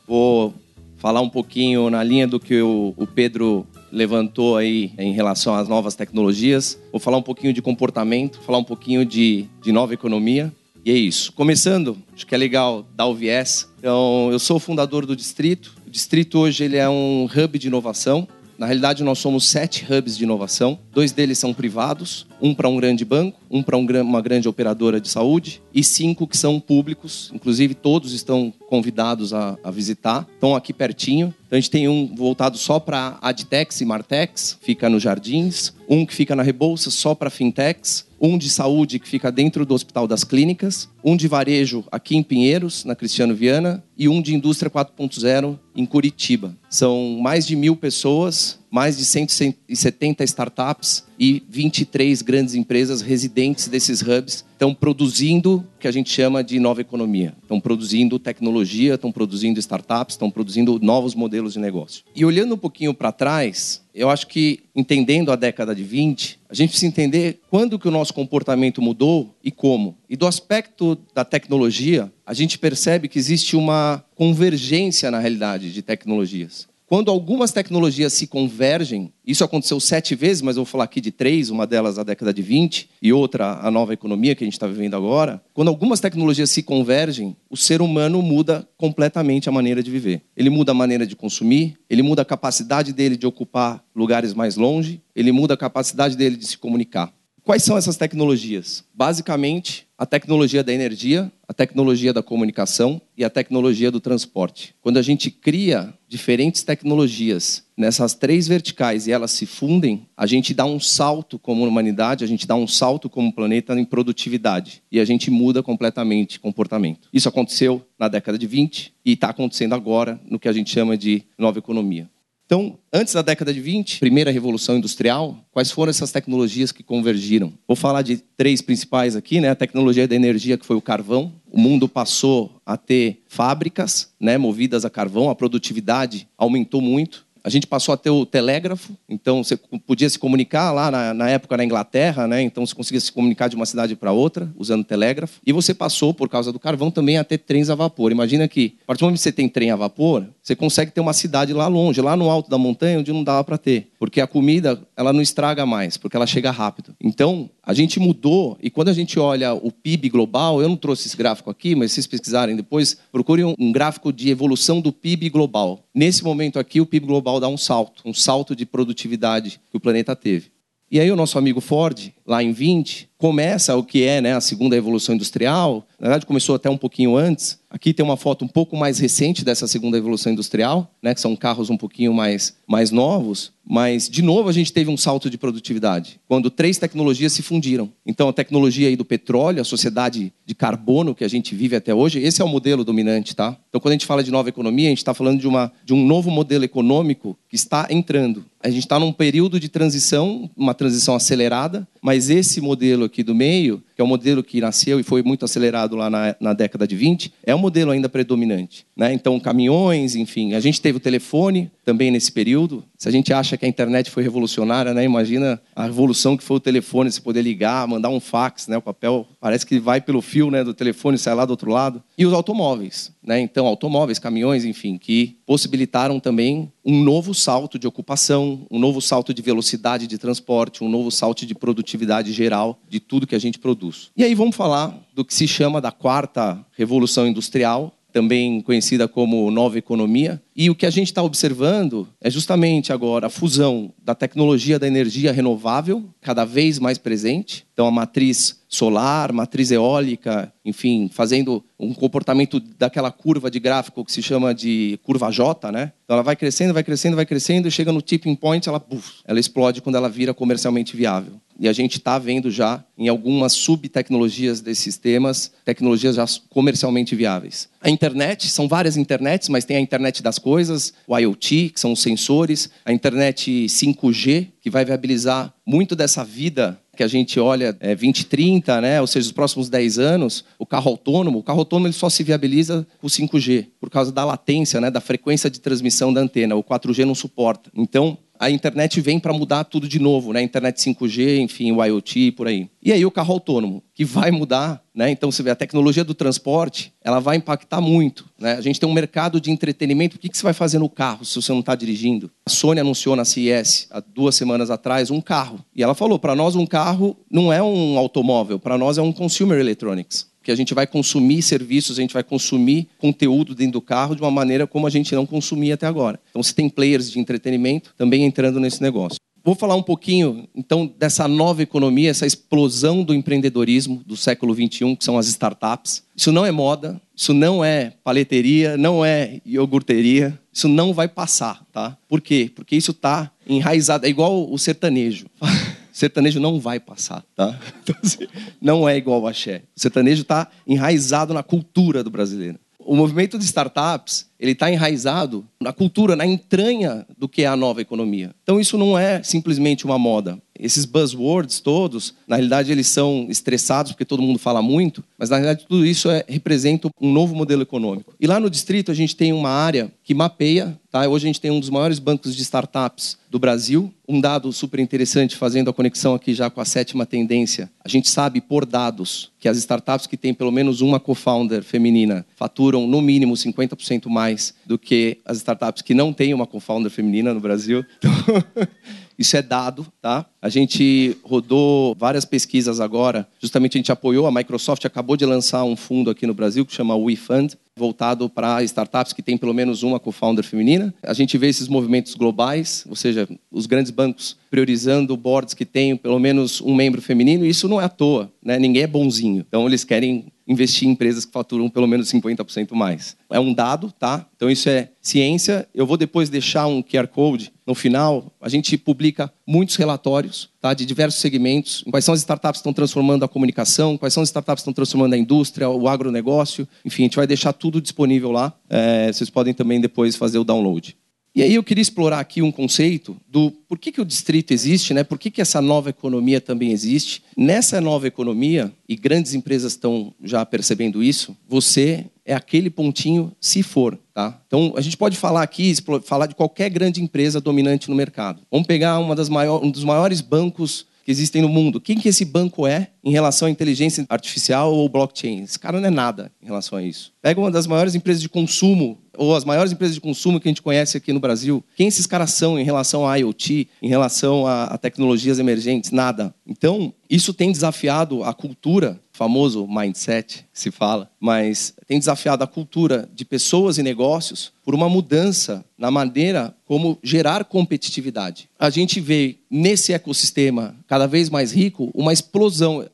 Vou falar um pouquinho na linha do que o, Pedro levantou aí em relação às novas tecnologias. Vou falar um pouquinho de comportamento, falar um pouquinho de, de nova economia. E é isso. Começando, acho que é legal dar o viés. Então, eu sou o fundador do Distrito. O Distrito hoje ele é um hub de inovação. Na realidade, nós somos sete hubs de inovação. Dois deles são privados um para um grande banco, um para um, uma grande operadora de saúde e cinco que são públicos, inclusive todos estão convidados a, a visitar, estão aqui pertinho. Então a gente tem um voltado só para Adtex e Martex, fica nos Jardins, um que fica na Rebouça só para Fintechs, um de saúde que fica dentro do Hospital das Clínicas, um de varejo aqui em Pinheiros, na Cristiano Viana, e um de indústria 4.0 em Curitiba. São mais de mil pessoas, mais de 170 startups e 23 grandes empresas residentes desses hubs estão produzindo o que a gente chama de nova economia. Estão produzindo tecnologia, estão produzindo startups, estão produzindo novos modelos de negócio. E olhando um pouquinho para trás, eu acho que entendendo a década de 20, a gente precisa entender quando que o nosso comportamento mudou e como. E do aspecto da tecnologia, a gente percebe que existe uma convergência na realidade de tecnologias. Quando algumas tecnologias se convergem, isso aconteceu sete vezes, mas eu vou falar aqui de três, uma delas a década de 20 e outra a nova economia que a gente está vivendo agora. Quando algumas tecnologias se convergem, o ser humano muda completamente a maneira de viver. Ele muda a maneira de consumir, ele muda a capacidade dele de ocupar lugares mais longe, ele muda a capacidade dele de se comunicar. Quais são essas tecnologias? Basicamente, a tecnologia da energia, a tecnologia da comunicação e a tecnologia do transporte. Quando a gente cria diferentes tecnologias nessas três verticais e elas se fundem, a gente dá um salto como humanidade, a gente dá um salto como planeta em produtividade e a gente muda completamente comportamento. Isso aconteceu na década de 20 e está acontecendo agora no que a gente chama de nova economia. Então, antes da década de 20, primeira revolução industrial, quais foram essas tecnologias que convergiram? Vou falar de três principais aqui, né? A tecnologia da energia, que foi o carvão. O mundo passou a ter fábricas, né, movidas a carvão, a produtividade aumentou muito. A gente passou a ter o telégrafo, então você podia se comunicar lá na, na época na Inglaterra, né? Então você conseguia se comunicar de uma cidade para outra usando telégrafo. E você passou, por causa do carvão, também a ter trens a vapor. Imagina que, a partir do momento que você tem trem a vapor, você consegue ter uma cidade lá longe, lá no alto da montanha, onde não dava para ter. Porque a comida, ela não estraga mais, porque ela chega rápido. Então, a gente mudou, e quando a gente olha o PIB global, eu não trouxe esse gráfico aqui, mas se vocês pesquisarem depois, procurem um gráfico de evolução do PIB global. Nesse momento aqui, o PIB global dá um salto, um salto de produtividade que o planeta teve. E aí o nosso amigo Ford, lá em 20, começa o que é né, a segunda evolução industrial. Na verdade, começou até um pouquinho antes. Aqui tem uma foto um pouco mais recente dessa segunda evolução industrial, né, que são carros um pouquinho mais, mais novos. Mas, de novo, a gente teve um salto de produtividade, quando três tecnologias se fundiram. Então, a tecnologia aí do petróleo, a sociedade de carbono que a gente vive até hoje, esse é o modelo dominante, tá? Então, quando a gente fala de nova economia, a gente está falando de, uma, de um novo modelo econômico que está entrando. A gente está num período de transição, uma transição acelerada, mas esse modelo aqui do meio, que é o modelo que nasceu e foi muito acelerado lá na, na década de 20, é um modelo ainda predominante. Né? Então, caminhões, enfim. A gente teve o telefone também nesse período. Se a gente acha que a internet foi revolucionária, né? imagina a revolução que foi o telefone, você poder ligar, mandar um fax, né? o papel parece que vai pelo fio né, do telefone sai lá do outro lado. E os automóveis. Né? Então, automóveis, caminhões, enfim, que possibilitaram também um novo salto de ocupação, um novo salto de velocidade de transporte, um novo salto de produtividade geral de tudo que a gente produz. E aí vamos falar do que se chama da quarta revolução industrial, também conhecida como nova economia. E o que a gente está observando é justamente agora a fusão da tecnologia da energia renovável, cada vez mais presente. Então, a matriz solar, matriz eólica, enfim, fazendo um comportamento daquela curva de gráfico que se chama de curva J, né? Então ela vai crescendo, vai crescendo, vai crescendo, e chega no tipping point, ela, puff, ela explode quando ela vira comercialmente viável. E a gente está vendo já em algumas subtecnologias desses temas, tecnologias já comercialmente viáveis. A internet, são várias internets, mas tem a internet das coisas, o IoT, que são os sensores, a internet 5G, que vai viabilizar muito dessa vida que a gente olha é, 2030, né, ou seja, os próximos 10 anos, o carro autônomo, o carro autônomo ele só se viabiliza com o 5G, por causa da latência, né, da frequência de transmissão da antena. O 4G não suporta. Então, a internet vem para mudar tudo de novo, né? Internet 5G, enfim, o IoT, por aí. E aí o carro autônomo, que vai mudar, né? Então você vê a tecnologia do transporte, ela vai impactar muito, né? A gente tem um mercado de entretenimento. O que, que você vai fazer no carro se você não está dirigindo? A Sony anunciou na CES há duas semanas atrás um carro e ela falou: para nós um carro não é um automóvel, para nós é um consumer electronics que a gente vai consumir serviços, a gente vai consumir conteúdo dentro do carro de uma maneira como a gente não consumia até agora. Então, se tem players de entretenimento também entrando nesse negócio. Vou falar um pouquinho, então, dessa nova economia, essa explosão do empreendedorismo do século XXI, que são as startups. Isso não é moda, isso não é paleteria, não é iogurteria, isso não vai passar, tá? Por quê? Porque isso está enraizado, é igual o sertanejo. <laughs> Sertanejo não vai passar, tá? <laughs> Então, assim, não é igual o axé. O sertanejo está enraizado na cultura do brasileiro. O movimento de startups ele está enraizado na cultura, na entranha do que é a nova economia. Então isso não é simplesmente uma moda. Esses buzzwords todos, na realidade eles são estressados porque todo mundo fala muito, mas na realidade tudo isso é, representa um novo modelo econômico. E lá no distrito a gente tem uma área que mapeia, tá? Hoje a gente tem um dos maiores bancos de startups do Brasil. Um dado super interessante, fazendo a conexão aqui já com a sétima tendência. A gente sabe por dados que as startups que têm pelo menos uma co-founder feminina faturam no mínimo 50% mais do que as startups que não têm uma co-founder feminina no Brasil. Então, <laughs> isso é dado, tá? A gente rodou várias pesquisas agora. Justamente a gente apoiou, a Microsoft acabou de lançar um fundo aqui no Brasil que chama WeFund, voltado para startups que têm pelo menos uma co-founder feminina. A gente vê esses movimentos globais, ou seja, os grandes bancos priorizando boards que têm pelo menos um membro feminino, e isso não é à toa, né? Ninguém é bonzinho. Então eles querem investir em empresas que faturam pelo menos 50% mais. É um dado, tá? Então isso é ciência. Eu vou depois deixar um QR Code no final. A gente publica muitos relatórios tá, de diversos segmentos. Quais são as startups que estão transformando a comunicação, quais são as startups que estão transformando a indústria, o agronegócio. Enfim, a gente vai deixar tudo disponível lá. É, vocês podem também depois fazer o download. E aí eu queria explorar aqui um conceito do por que, que o distrito existe, né? por que, que essa nova economia também existe. Nessa nova economia, e grandes empresas estão já percebendo isso, você é aquele pontinho se for. Tá? Então, a gente pode falar aqui, falar de qualquer grande empresa dominante no mercado. Vamos pegar uma das maior, um dos maiores bancos que existem no mundo. Quem que esse banco é em relação à inteligência artificial ou blockchain? Esse cara não é nada em relação a isso. Pega uma das maiores empresas de consumo ou as maiores empresas de consumo que a gente conhece aqui no Brasil, quem esses caras são em relação a IoT, em relação a, a tecnologias emergentes? Nada. Então, isso tem desafiado a cultura, famoso mindset se fala, mas tem desafiado a cultura de pessoas e negócios por uma mudança na maneira como gerar competitividade. A gente vê nesse ecossistema cada vez mais rico uma explosão.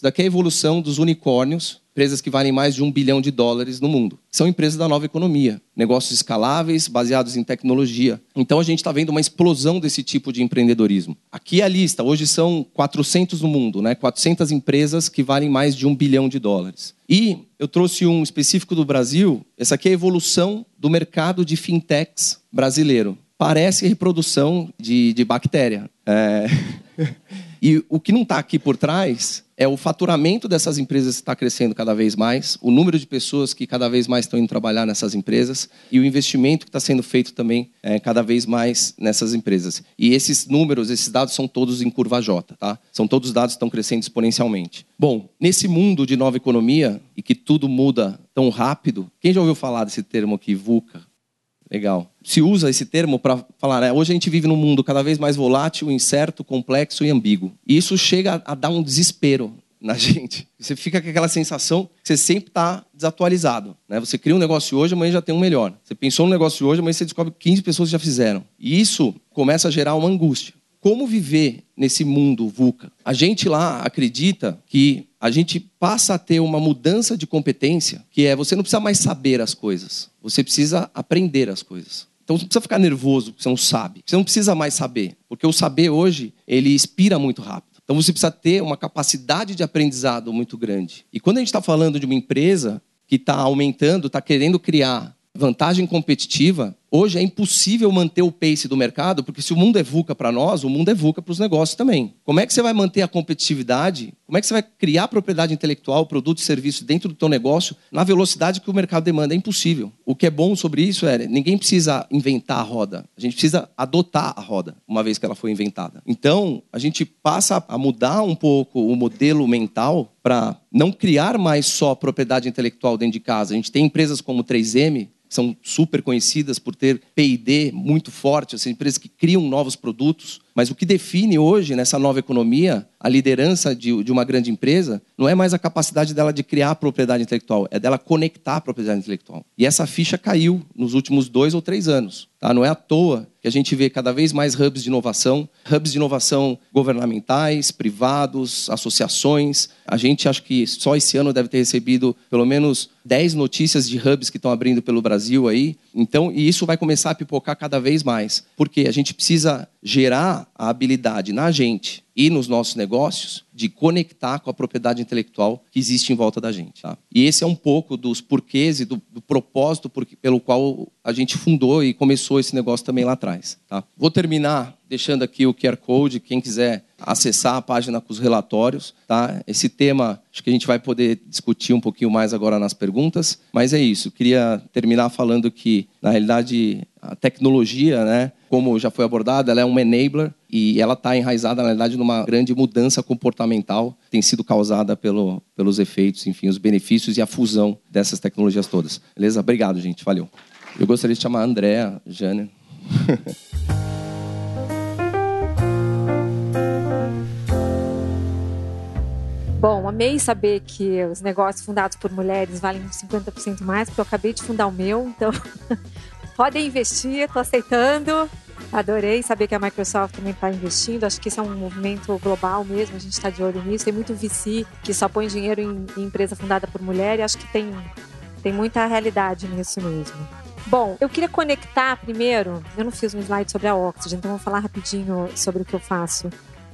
Isso daqui é a evolução dos unicórnios, empresas que valem mais de um bilhão de dólares no mundo. São empresas da nova economia, negócios escaláveis, baseados em tecnologia. Então a gente está vendo uma explosão desse tipo de empreendedorismo. Aqui é a lista, hoje são 400 no mundo, né? 400 empresas que valem mais de um bilhão de dólares. E eu trouxe um específico do Brasil, essa aqui é a evolução do mercado de fintechs brasileiro. Parece reprodução de, de bactéria. É... <laughs> E o que não está aqui por trás é o faturamento dessas empresas que está crescendo cada vez mais, o número de pessoas que cada vez mais estão indo trabalhar nessas empresas e o investimento que está sendo feito também é, cada vez mais nessas empresas. E esses números, esses dados são todos em curva J, tá? São todos dados que estão crescendo exponencialmente. Bom, nesse mundo de nova economia e que tudo muda tão rápido, quem já ouviu falar desse termo aqui, VUCA? Legal. Se usa esse termo para falar, né? hoje a gente vive num mundo cada vez mais volátil, incerto, complexo e ambíguo. E isso chega a dar um desespero na <laughs> gente. Você fica com aquela sensação que você sempre está desatualizado. Né? Você cria um negócio hoje, amanhã já tem um melhor. Você pensou no negócio hoje, amanhã você descobre que 15 pessoas já fizeram. E isso começa a gerar uma angústia. Como viver nesse mundo VUCA? A gente lá acredita que a gente passa a ter uma mudança de competência, que é você não precisa mais saber as coisas, você precisa aprender as coisas. Então você não precisa ficar nervoso porque você não sabe. Você não precisa mais saber, porque o saber hoje, ele expira muito rápido. Então você precisa ter uma capacidade de aprendizado muito grande. E quando a gente está falando de uma empresa que está aumentando, está querendo criar vantagem competitiva, hoje é impossível manter o pace do mercado, porque se o mundo é VUCA para nós, o mundo é VUCA para os negócios também. Como é que você vai manter a competitividade? Como é que você vai criar propriedade intelectual, produto e serviço dentro do teu negócio na velocidade que o mercado demanda? É impossível. O que é bom sobre isso é ninguém precisa inventar a roda. A gente precisa adotar a roda uma vez que ela foi inventada. Então, a gente passa a mudar um pouco o modelo mental para não criar mais só propriedade intelectual dentro de casa. A gente tem empresas como 3M são super conhecidas por ter P&D muito forte, assim, empresas que criam novos produtos Mas o que define hoje, nessa nova economia, a liderança de, de, uma grande empresa não é mais a capacidade dela de criar propriedade intelectual, é dela conectar a propriedade intelectual. E essa ficha caiu nos últimos dois ou três anos. Tá? Não é à toa que a gente vê cada vez mais hubs de inovação, hubs de inovação governamentais, privados, associações. A gente acho que só esse ano deve ter recebido pelo menos 10 notícias de hubs que estão abrindo pelo Brasil aí. Então, e isso vai começar a pipocar cada vez mais, porque a gente precisa gerar a habilidade na gente e nos nossos negócios de conectar com a propriedade intelectual que existe em volta da gente. Tá? E esse é um pouco dos porquês e do, do propósito por, pelo qual a gente fundou e começou esse negócio também lá atrás. Tá? Vou terminar deixando aqui o QR Code, quem quiser acessar a página com os relatórios. Tá? Esse tema, acho que a gente vai poder discutir um pouquinho mais agora nas perguntas, mas é isso. Queria terminar falando que, na realidade, a tecnologia, né, como já foi abordada, ela é um enabler e ela está enraizada, na verdade, numa grande mudança comportamental que tem sido causada pelo, pelos efeitos, enfim, os benefícios e a fusão dessas tecnologias todas. Beleza? Obrigado, gente. Valeu. Eu gostaria de chamar a Andréa, Jânia. <laughs> Bom, amei saber que os negócios fundados por mulheres valem 50% mais, porque eu acabei de fundar o meu, então <laughs> podem investir, estou aceitando. Adorei saber que a Microsoft também está investindo. Acho que isso é um movimento global mesmo, a gente está de olho nisso. Tem muito VC que só põe dinheiro em, em empresa fundada por mulher e acho que tem, tem muita realidade nisso mesmo. Bom, eu queria conectar primeiro. Eu não fiz um slide sobre a Oxygen, então vou falar rapidinho sobre o que eu faço.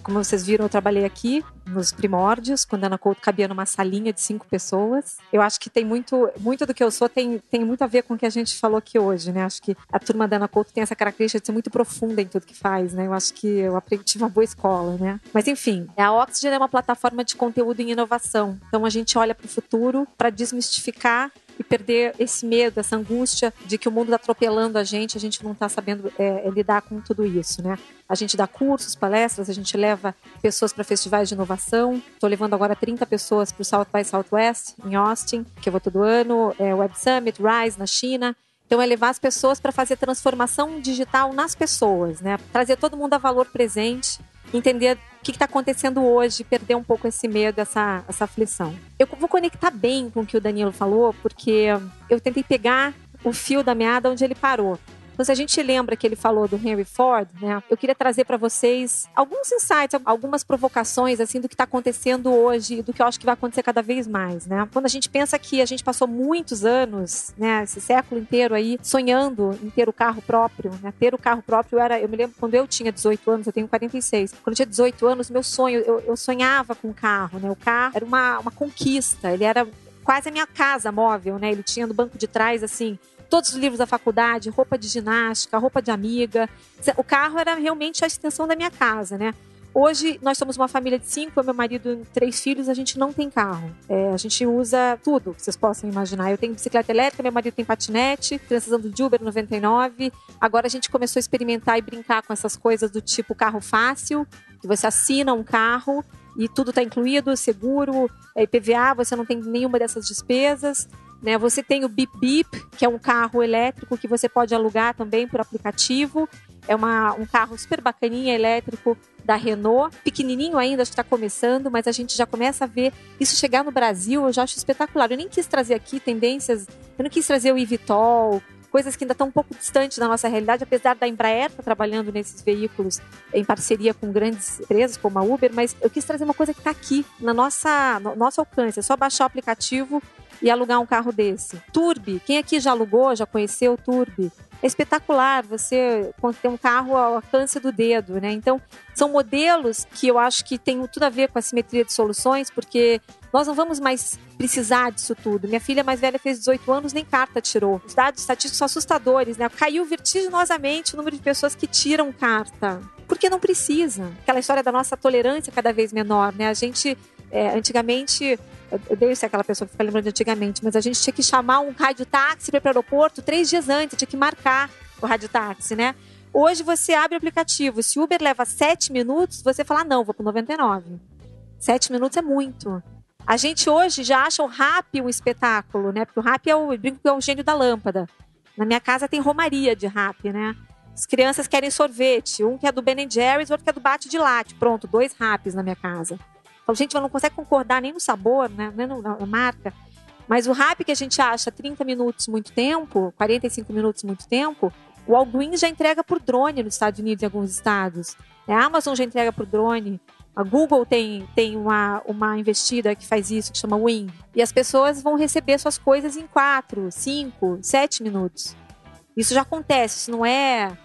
Como vocês viram, eu trabalhei aqui nos primórdios, quando a Ana Couto cabia numa salinha de cinco pessoas. Eu acho que tem muito, muito do que eu sou tem, tem muito a ver com o que a gente falou aqui hoje, né? Acho que a turma da Ana Couto tem essa característica de ser muito profunda em tudo que faz, né? Eu acho que eu aprendi uma boa escola, né? Mas enfim, a Oxygen é uma plataforma de conteúdo em inovação. Então a gente olha para o futuro para desmistificar e perder esse medo, essa angústia de que o mundo está atropelando a gente, a gente não está sabendo é, lidar com tudo isso, né? A gente dá cursos, palestras, a gente leva pessoas para festivais de inovação. Estou levando agora 30 pessoas para o South by Southwest, em Austin, que eu vou todo ano, é, Web Summit, Rise, na China. Então, é levar as pessoas para fazer transformação digital nas pessoas, né? Trazer todo mundo a valor presente entender o que está acontecendo hoje, perder um pouco esse medo, essa, essa aflição. Eu vou conectar bem com o que o Danilo falou, porque eu tentei pegar o fio da meada onde ele parou. Então, se a gente lembra que ele falou do Henry Ford, né? Eu queria trazer para vocês alguns insights, algumas provocações assim do que está acontecendo hoje e do que eu acho que vai acontecer cada vez mais, né? Quando a gente pensa que a gente passou muitos anos, né, esse século inteiro aí sonhando em ter o carro próprio, né? Ter o carro próprio era, eu me lembro quando eu tinha 18 anos, eu tenho 46. Quando eu tinha 18 anos, meu sonho, eu, eu sonhava com o carro, né? O carro era uma, uma conquista, ele era quase a minha casa móvel, né? Ele tinha no banco de trás assim todos os livros da faculdade, roupa de ginástica, roupa de amiga. O carro era realmente a extensão da minha casa, né? Hoje nós somos uma família de cinco, eu, meu marido e três filhos, a gente não tem carro. É, a gente usa tudo que vocês possam imaginar. Eu tenho bicicleta elétrica, meu marido tem patinete, crianças andam de Uber 99. Agora a gente começou a experimentar e brincar com essas coisas do tipo carro fácil, que você assina um carro e tudo está incluído, seguro, é, IPVA, você não tem nenhuma dessas despesas. Né? Você tem o Bip Bip, que é um carro elétrico que você pode alugar também por aplicativo. É uma, um carro super bacaninha elétrico da Renault, pequenininho ainda, acho que está começando, mas a gente já começa a ver isso chegar no Brasil, eu já acho espetacular. Eu nem quis trazer aqui tendências, eu não quis trazer o eVTOL, coisas que ainda estão um pouco distantes da nossa realidade, apesar da Embraer estar tá trabalhando nesses veículos em parceria com grandes empresas como a Uber, mas eu quis trazer uma coisa que está aqui, na nossa, no nosso alcance. É só baixar o aplicativo e alugar um carro desse. Turbi, quem aqui já alugou, já conheceu o Turbi? É espetacular você ter um carro ao alcance do dedo, né? Então, são modelos que eu acho que tem tudo a ver com a simetria de soluções, porque nós não vamos mais precisar disso tudo. Minha filha mais velha fez 18 anos, nem carta tirou. Os dados estatísticos são assustadores, né? Caiu vertiginosamente o número de pessoas que tiram carta. Porque não precisa. Aquela história da nossa tolerância cada vez menor, né? A gente, é, antigamente, eu devo ser aquela pessoa que fica lembrando de antigamente, mas a gente tinha que chamar um rádio-táxi para ir para o aeroporto três dias antes, tinha que marcar o rádio-táxi, né? Hoje você abre o aplicativo, se Uber leva sete minutos, você fala, ah, não, vou para 99. Sete minutos é muito. A gente hoje já acha o rap um espetáculo, né? Porque o rap é o, brinco é o gênio da lâmpada. Na minha casa tem romaria de rap, né? As crianças querem sorvete, um que é do Ben Jerry's, outro que é do bate de latte. Pronto, dois raps na minha casa. Falo, gente, mas não consegue concordar nem no sabor, né? nem na marca. Mas o rap que a gente acha 30 minutos muito tempo, 45 minutos muito tempo, o Walgreens já entrega por drone nos Estados Unidos em alguns estados. A Amazon já entrega por drone. A Google tem, tem uma, uma investida que faz isso, que chama Wing. E as pessoas vão receber suas coisas em 4, 5, 7 minutos. Isso já acontece, isso não é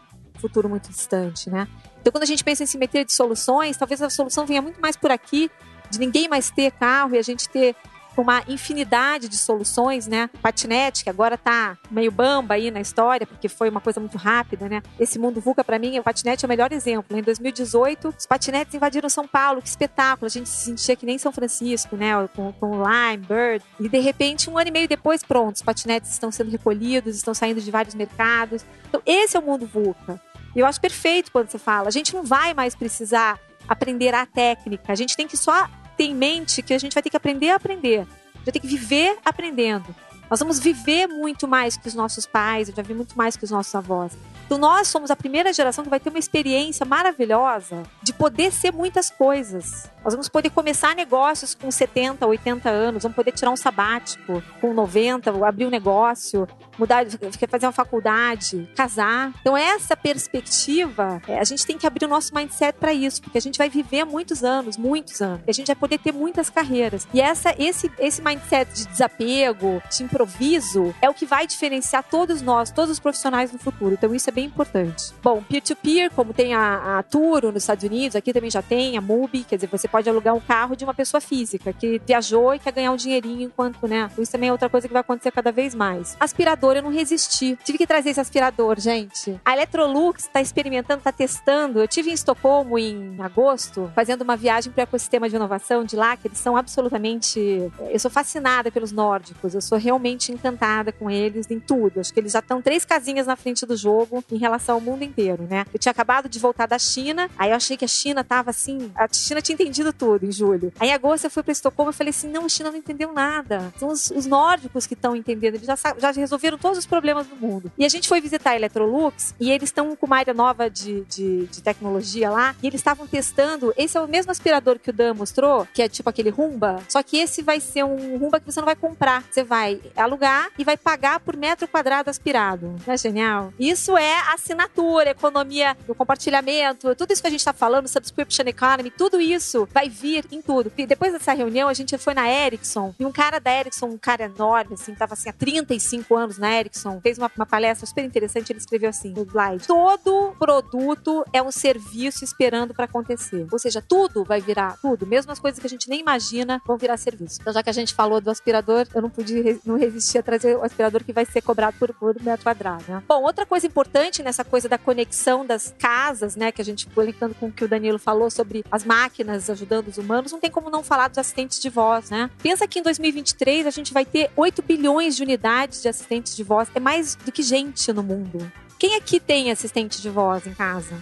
futuro muito distante, né? Então, quando a gente pensa em simetria de soluções, talvez a solução venha muito mais por aqui, de ninguém mais ter carro e a gente ter uma infinidade de soluções, né? Patinete, que agora tá meio bamba aí na história, porque foi uma coisa muito rápida, né? Esse mundo VUCA, para mim, o patinete é o melhor exemplo. Em 2018, os patinetes invadiram São Paulo, que espetáculo. A gente se sentia que nem São Francisco, né? Com, com Lime, Bird. E, de repente, um ano e meio depois, pronto, os patinetes estão sendo recolhidos, estão saindo de vários mercados. Então, esse é o mundo VUCA. E eu acho perfeito quando você fala. A gente não vai mais precisar aprender a técnica. A gente tem que só ter em mente que a gente vai ter que aprender a aprender. Vai ter que viver aprendendo. Nós vamos viver muito mais que os nossos pais, já vi muito mais que os nossos avós. Então nós somos a primeira geração que vai ter uma experiência maravilhosa de poder ser muitas coisas. Nós vamos poder começar negócios com 70, 80 anos, vamos poder tirar um sabático com 90, abrir um negócio, mudar, fazer uma faculdade, casar. Então essa perspectiva, é, a gente tem que abrir o nosso mindset para isso, porque a gente vai viver muitos anos, muitos anos. E a gente vai poder ter muitas carreiras. E essa esse esse mindset de desapego, de improviso, é o que vai diferenciar todos nós, todos os profissionais no futuro. Então isso é bem importante. Bom, peer-to-peer, -peer, como tem a, a Turo nos Estados Unidos, aqui também já tem a Mubi, quer dizer, você pode alugar um carro de uma pessoa física que viajou e quer ganhar um dinheirinho enquanto, né? Isso também é outra coisa que vai acontecer cada vez mais. Aspirador, eu não resisti. Tive que trazer esse aspirador, gente. A Electrolux está experimentando, está testando. Eu tive em Estocolmo em agosto, fazendo uma viagem para o ecossistema de inovação de lá, que eles são absolutamente. Eu sou fascinada pelos nórdicos, eu sou realmente encantada com eles em tudo. Acho que eles já estão três casinhas na frente do jogo em relação ao mundo inteiro, né? Eu tinha acabado de voltar da China, aí eu achei que a China tava assim, a China tinha entendido tudo em julho. Aí em agosto eu fui para Estocolmo e falei assim, não, a China não entendeu nada. São os, os nórdicos que estão entendendo, eles já, já resolveram todos os problemas do mundo. E a gente foi visitar a Electrolux e eles estão com uma área nova de, de, de tecnologia lá e eles estavam testando, esse é o mesmo aspirador que o Dan mostrou, que é tipo aquele Rumba, só que esse vai ser um Rumba que você não vai comprar, você vai alugar e vai pagar por metro quadrado aspirado. Não é genial? Isso é assinatura, economia do compartilhamento, tudo isso que a gente está falando, subscription economy, tudo isso vai vir em tudo. E depois dessa reunião, a gente foi na Ericsson e um cara da Ericsson, um cara enorme, assim, tava assim há 35 anos na Ericsson, fez uma, uma palestra super interessante. Ele escreveu assim no slide: todo produto é um serviço esperando para acontecer. Ou seja, tudo vai virar, tudo, mesmo as coisas que a gente nem imagina vão virar serviço. Então, já que a gente falou do aspirador, eu não pude não resistir a trazer o aspirador que vai ser cobrado por, por metro quadrado. Né? Bom, outra coisa importante nessa coisa da conexão das casas, né? Que a gente conectando com o que o Danilo falou sobre as máquinas ajudando os humanos, não tem como não falar dos assistentes de voz, né? Pensa que em 2023 a gente vai ter 8 bilhões de unidades de assistentes de voz. É mais do que gente no mundo. Quem aqui tem assistente de voz em casa?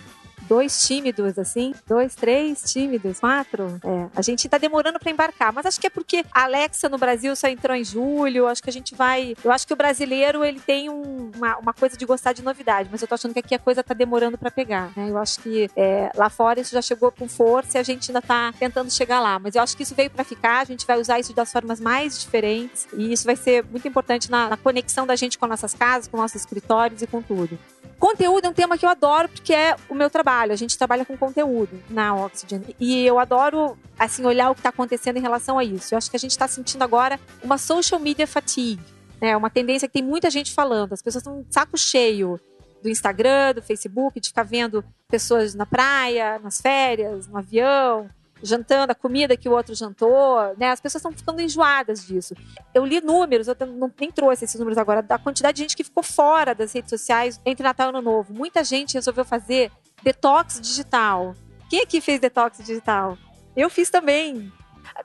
Dois tímidos, assim, dois, três tímidos, quatro. É, a gente tá demorando para embarcar, mas acho que é porque a Alexa no Brasil só entrou em julho, acho que a gente vai. Eu acho que o brasileiro ele tem um, uma, uma, coisa de gostar de novidade, mas eu tô achando que aqui a coisa tá demorando para pegar, né? Eu acho que é, lá fora isso já chegou com força e a gente ainda tá tentando chegar lá, mas eu acho que isso veio para ficar, a gente vai usar isso das formas mais diferentes e isso vai ser muito importante na, na conexão da gente com nossas casas, com nossos escritórios e com tudo. Conteúdo é um tema que eu adoro porque é o meu trabalho. A gente trabalha com conteúdo na Oxygen. E eu adoro, assim, olhar o que está acontecendo em relação a isso. Eu acho que a gente está sentindo agora uma social media fatigue. É né? uma tendência que tem muita gente falando. As pessoas estão saco cheio do Instagram, do Facebook, de ficar vendo pessoas na praia, nas férias, no avião, jantando a comida que o outro jantou, né? As pessoas estão ficando enjoadas disso. Eu li números, eu não, nem trouxe esses números agora, da quantidade de gente que ficou fora das redes sociais entre Natal e Ano Novo. Muita gente resolveu fazer detox digital. Quem aqui fez detox digital? Eu fiz também.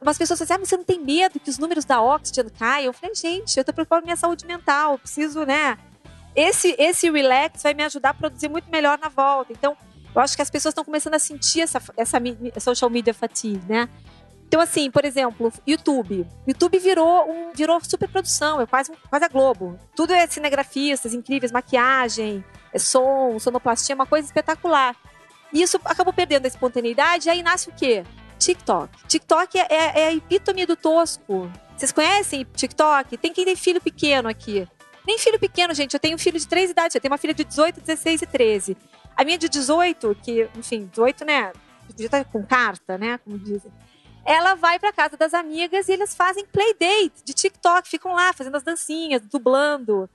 Umas pessoas assim, ah, mas você não tem medo que os números da Oxygen caiam? Eu falei, gente, eu tô preocupado com minha saúde mental, preciso, né? Esse, esse relax vai me ajudar a produzir muito melhor na volta. Então, eu acho que as pessoas estão começando a sentir essa, essa social media fatigue, né? Então, assim, por exemplo, YouTube. YouTube virou um virou superprodução, é quase, quase a Globo. Tudo é cinegrafistas incríveis, maquiagem, é som, sonoplastia, é uma coisa espetacular. E isso acabou perdendo a espontaneidade, e aí nasce o quê? TikTok. TikTok é, é, é a epítome do tosco. Vocês conhecem TikTok? Tem quem tem filho pequeno aqui. Nem filho pequeno, gente. Eu tenho filho de três idades. Eu tenho uma filha de 18, 16 e 13. A minha de 18, que, enfim, 18, né? Já tá com carta, né? Como dizem. Ela vai para casa das amigas e eles fazem playdate de TikTok, ficam lá fazendo as dancinhas, dublando.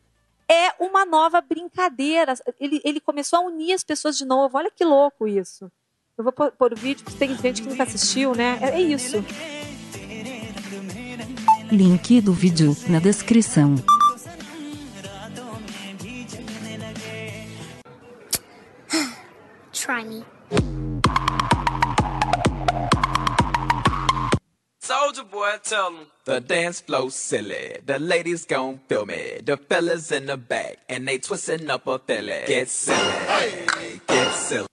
É uma nova brincadeira. Ele, ele começou a unir as pessoas de novo. Olha que louco isso. Eu vou pôr o vídeo, porque tem gente que nunca assistiu, né? É, é isso. Link do vídeo na descrição. Try me. Soldier boy, tell 'em the dance flow silly. The ladies gon' feel me. The fellas in the back and they twisting up a filly. Get silly, get silly.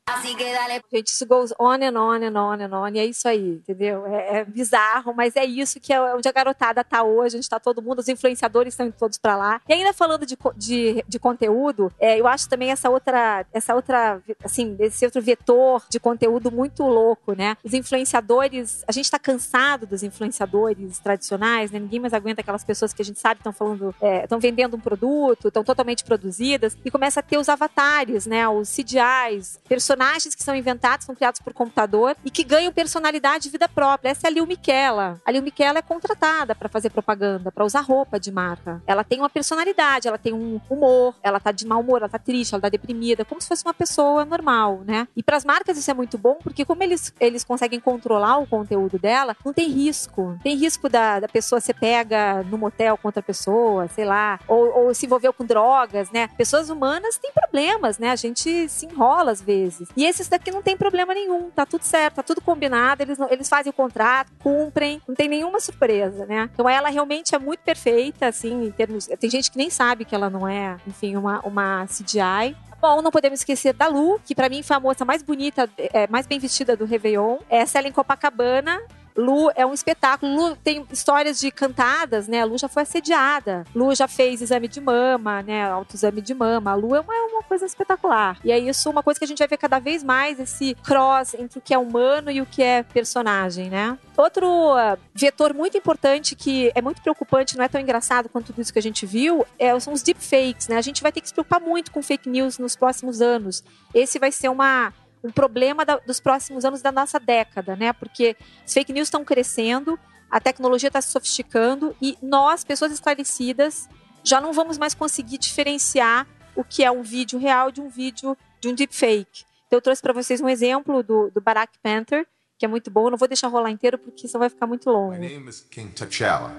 Gente, isso goes on and on and on and on. E é isso aí, entendeu? É, é bizarro, mas é isso que é onde a garotada tá hoje. A gente tá todo mundo, os influenciadores estão todos para lá. E ainda falando de, de, de conteúdo, é, eu acho também essa outra, essa outra, assim, esse outro vetor de conteúdo muito louco, né? Os influenciadores, a gente tá cansado dos influenciadores tradicionais, né? Ninguém mais aguenta aquelas pessoas que a gente sabe estão falando, estão é, vendendo um produto, estão totalmente produzidas, e começa a ter os avatares, né? Os CGIs, personagens que são inventados, são criados por computador e que ganham personalidade e vida própria. Essa é a Lil Miquela. A Lil Miquela é contratada para fazer propaganda, para usar roupa de marca. Ela tem uma personalidade, ela tem um humor, ela tá de mau humor, ela tá triste, ela tá deprimida, como se fosse uma pessoa normal, né? E para as marcas isso é muito bom, porque como eles, eles conseguem controlar o conteúdo dela, não tem risco. Tem risco da, da pessoa ser pega no motel com outra pessoa, sei lá, ou, ou se envolveu com drogas, né? Pessoas humanas têm problemas, né? A gente se enrola às vezes. E esses daqui não tem problema nenhum, tá tudo certo, tá tudo combinado, eles, eles fazem o contrato, cumprem, não tem nenhuma surpresa, né? Então ela realmente é muito perfeita, assim, em termos. Tem gente que nem sabe que ela não é, enfim, uma, uma CGI. Bom, não podemos esquecer da Lu, que para mim foi a moça mais bonita, é, mais bem vestida do Réveillon. Essa ela em Copacabana, Lu é um espetáculo. Lu tem histórias de cantadas, né? A Lu já foi assediada. Lu já fez exame de mama, né? Autoexame de mama. A Lu é uma, é uma coisa espetacular. E é isso, uma coisa que a gente vai ver cada vez mais, esse cross entre o que é humano e o que é personagem, né? Outro uh, vetor muito importante que é muito preocupante, não é tão engraçado quanto tudo isso que a gente viu, é, são os deepfakes, né? A gente vai ter que se preocupar muito com fake news nos próximos anos. Esse vai ser uma um problema da, dos próximos anos da nossa década, né? Porque as fake news estão crescendo, a tecnologia está se sofisticando e nós, pessoas esclarecidas, já não vamos mais conseguir diferenciar o que é um vídeo real de um vídeo de um deepfake. Então eu trouxe para vocês um exemplo do, do Barack Panther, que é muito bom. Eu não vou deixar rolar inteiro porque isso vai ficar muito longo. My name is King T'Challa,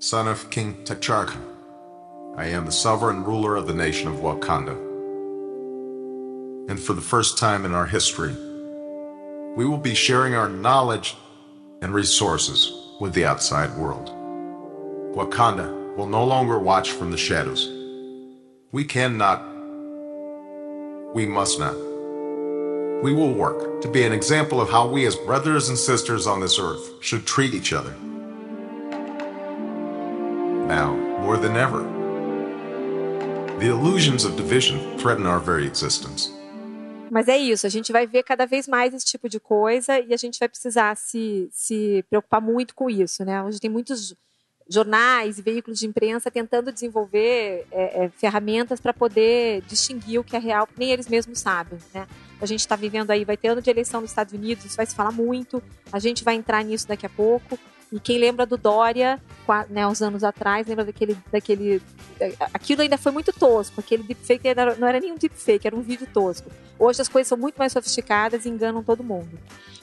son of King T'Charka. I am the sovereign ruler of the nation of Wakanda. And for the first time in our history, we will be sharing our knowledge and resources with the outside world. Wakanda will no longer watch from the shadows. We cannot, we must not. We will work to be an example of how we, as brothers and sisters on this earth, should treat each other. Now, more than ever, the illusions of division threaten our very existence. Mas é isso, a gente vai ver cada vez mais esse tipo de coisa e a gente vai precisar se, se preocupar muito com isso, né? Hoje tem muitos jornais e veículos de imprensa tentando desenvolver é, é, ferramentas para poder distinguir o que é real, nem eles mesmos sabem, né? A gente está vivendo aí, vai ter ano de eleição nos Estados Unidos, isso vai se falar muito, a gente vai entrar nisso daqui a pouco. E quem lembra do Dória, né, uns anos atrás, lembra daquele, daquele. Aquilo ainda foi muito tosco. Aquele deepfake era, não era nem um deepfake, era um vídeo tosco. Hoje as coisas são muito mais sofisticadas e enganam todo mundo.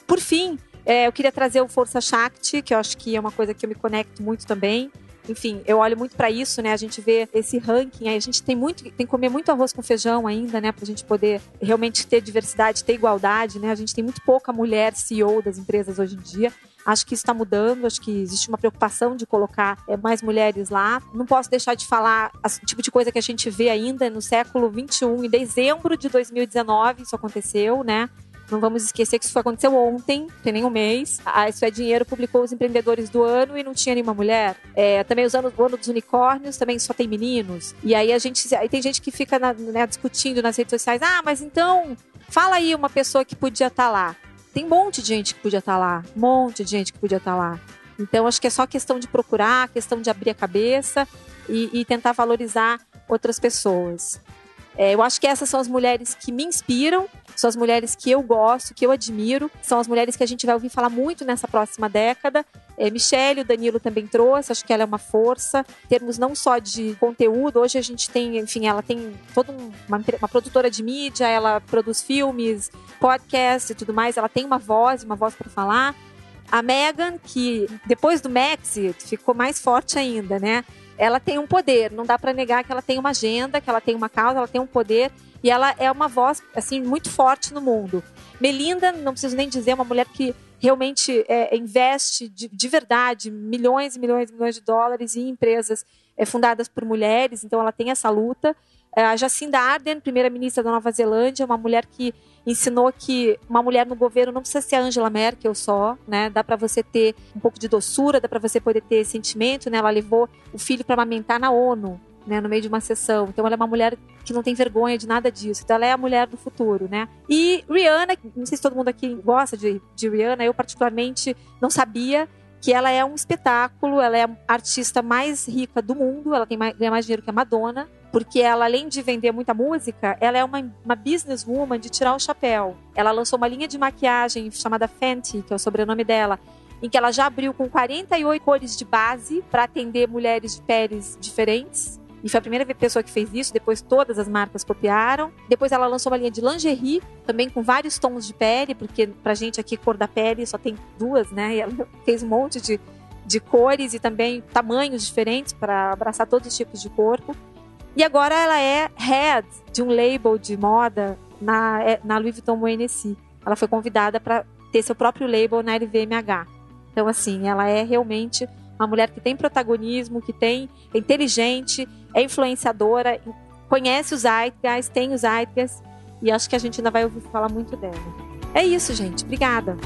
Por fim, é, eu queria trazer o Força Shakti, que eu acho que é uma coisa que eu me conecto muito também. Enfim, eu olho muito para isso, né? A gente vê esse ranking, aí a gente tem muito, tem que comer muito arroz com feijão ainda, né? Pra gente poder realmente ter diversidade, ter igualdade, né? A gente tem muito pouca mulher CEO das empresas hoje em dia. Acho que isso está mudando, acho que existe uma preocupação de colocar é, mais mulheres lá. Não posso deixar de falar o tipo de coisa que a gente vê ainda no século 21, em dezembro de 2019, isso aconteceu, né? Não vamos esquecer que isso aconteceu ontem, tem nem um mês. A Isso é Dinheiro publicou os empreendedores do ano e não tinha nenhuma mulher. É, também os anos, o ano dos unicórnios também só tem meninos. E aí a gente. Aí tem gente que fica na- né, discutindo nas redes sociais: ah, mas então fala aí uma pessoa que podia estar lá. Tem um monte de gente que podia estar lá. Um monte de gente que podia estar lá. Então acho que é só questão de procurar, questão de abrir a cabeça e, e tentar valorizar outras pessoas. É, eu acho que essas são as mulheres que me inspiram, são as mulheres que eu gosto, que eu admiro, são as mulheres que a gente vai ouvir falar muito nessa próxima década. É, Michelle, o Danilo também trouxe, acho que ela é uma força, em termos não só de conteúdo, hoje a gente tem, enfim, ela tem toda um- uma, uma produtora de mídia, ela produz filmes, podcast e tudo mais, ela tem uma voz, uma voz para falar. A Megan, que depois do Maxi ficou mais forte ainda, né? Ela tem um poder, não dá para negar que ela tem uma agenda, que ela tem uma causa, ela tem um poder e ela é uma voz assim muito forte no mundo. Melinda, não preciso nem dizer, é uma mulher que realmente é, investe de, de verdade milhões e milhões e milhões de dólares em empresas é, fundadas por mulheres, então ela tem essa luta. É, A Jacinda Ardern, primeira-ministra da Nova Zelândia, é uma mulher que ensinou que uma mulher no governo não precisa ser a Angela Merkel só, né? Dá para você ter um pouco de doçura, dá para você poder ter sentimento, né? Ela levou o filho para amamentar na ONU, né, no meio de uma sessão. Então ela é uma mulher que não tem vergonha de nada disso. Então ela é a mulher do futuro, né? E Rihanna, não sei se todo mundo aqui gosta de, de Rihanna, eu particularmente não sabia que ela é um espetáculo, ela é a artista mais rica do mundo, ela tem mais, ganha mais dinheiro que a Madonna, porque ela, além de vender muita música, ela é uma, uma businesswoman de tirar o chapéu. Ela lançou uma linha de maquiagem chamada Fenty, que é o sobrenome dela, em que ela já abriu com 48 cores de base para atender mulheres de peles diferentes. E foi a primeira pessoa que fez isso, depois todas as marcas copiaram. Depois ela lançou uma linha de lingerie, também com vários tons de pele, porque pra gente aqui cor da pele só tem duas, né? E ela <laughs> fez um monte de, de cores e também tamanhos diferentes para abraçar todos os tipos de corpo. E agora ela é head de um label de moda na, é, na Louis Vuitton Moët Hennessy. Ela foi convidada para ter seu próprio label na LVMH. Então, assim, ela é realmente uma mulher que tem protagonismo, que tem é inteligente, é influenciadora, conhece os Zeitgeist, tem os Zeitgeist, e acho que a gente ainda vai ouvir falar muito dela. É isso, gente. Obrigada.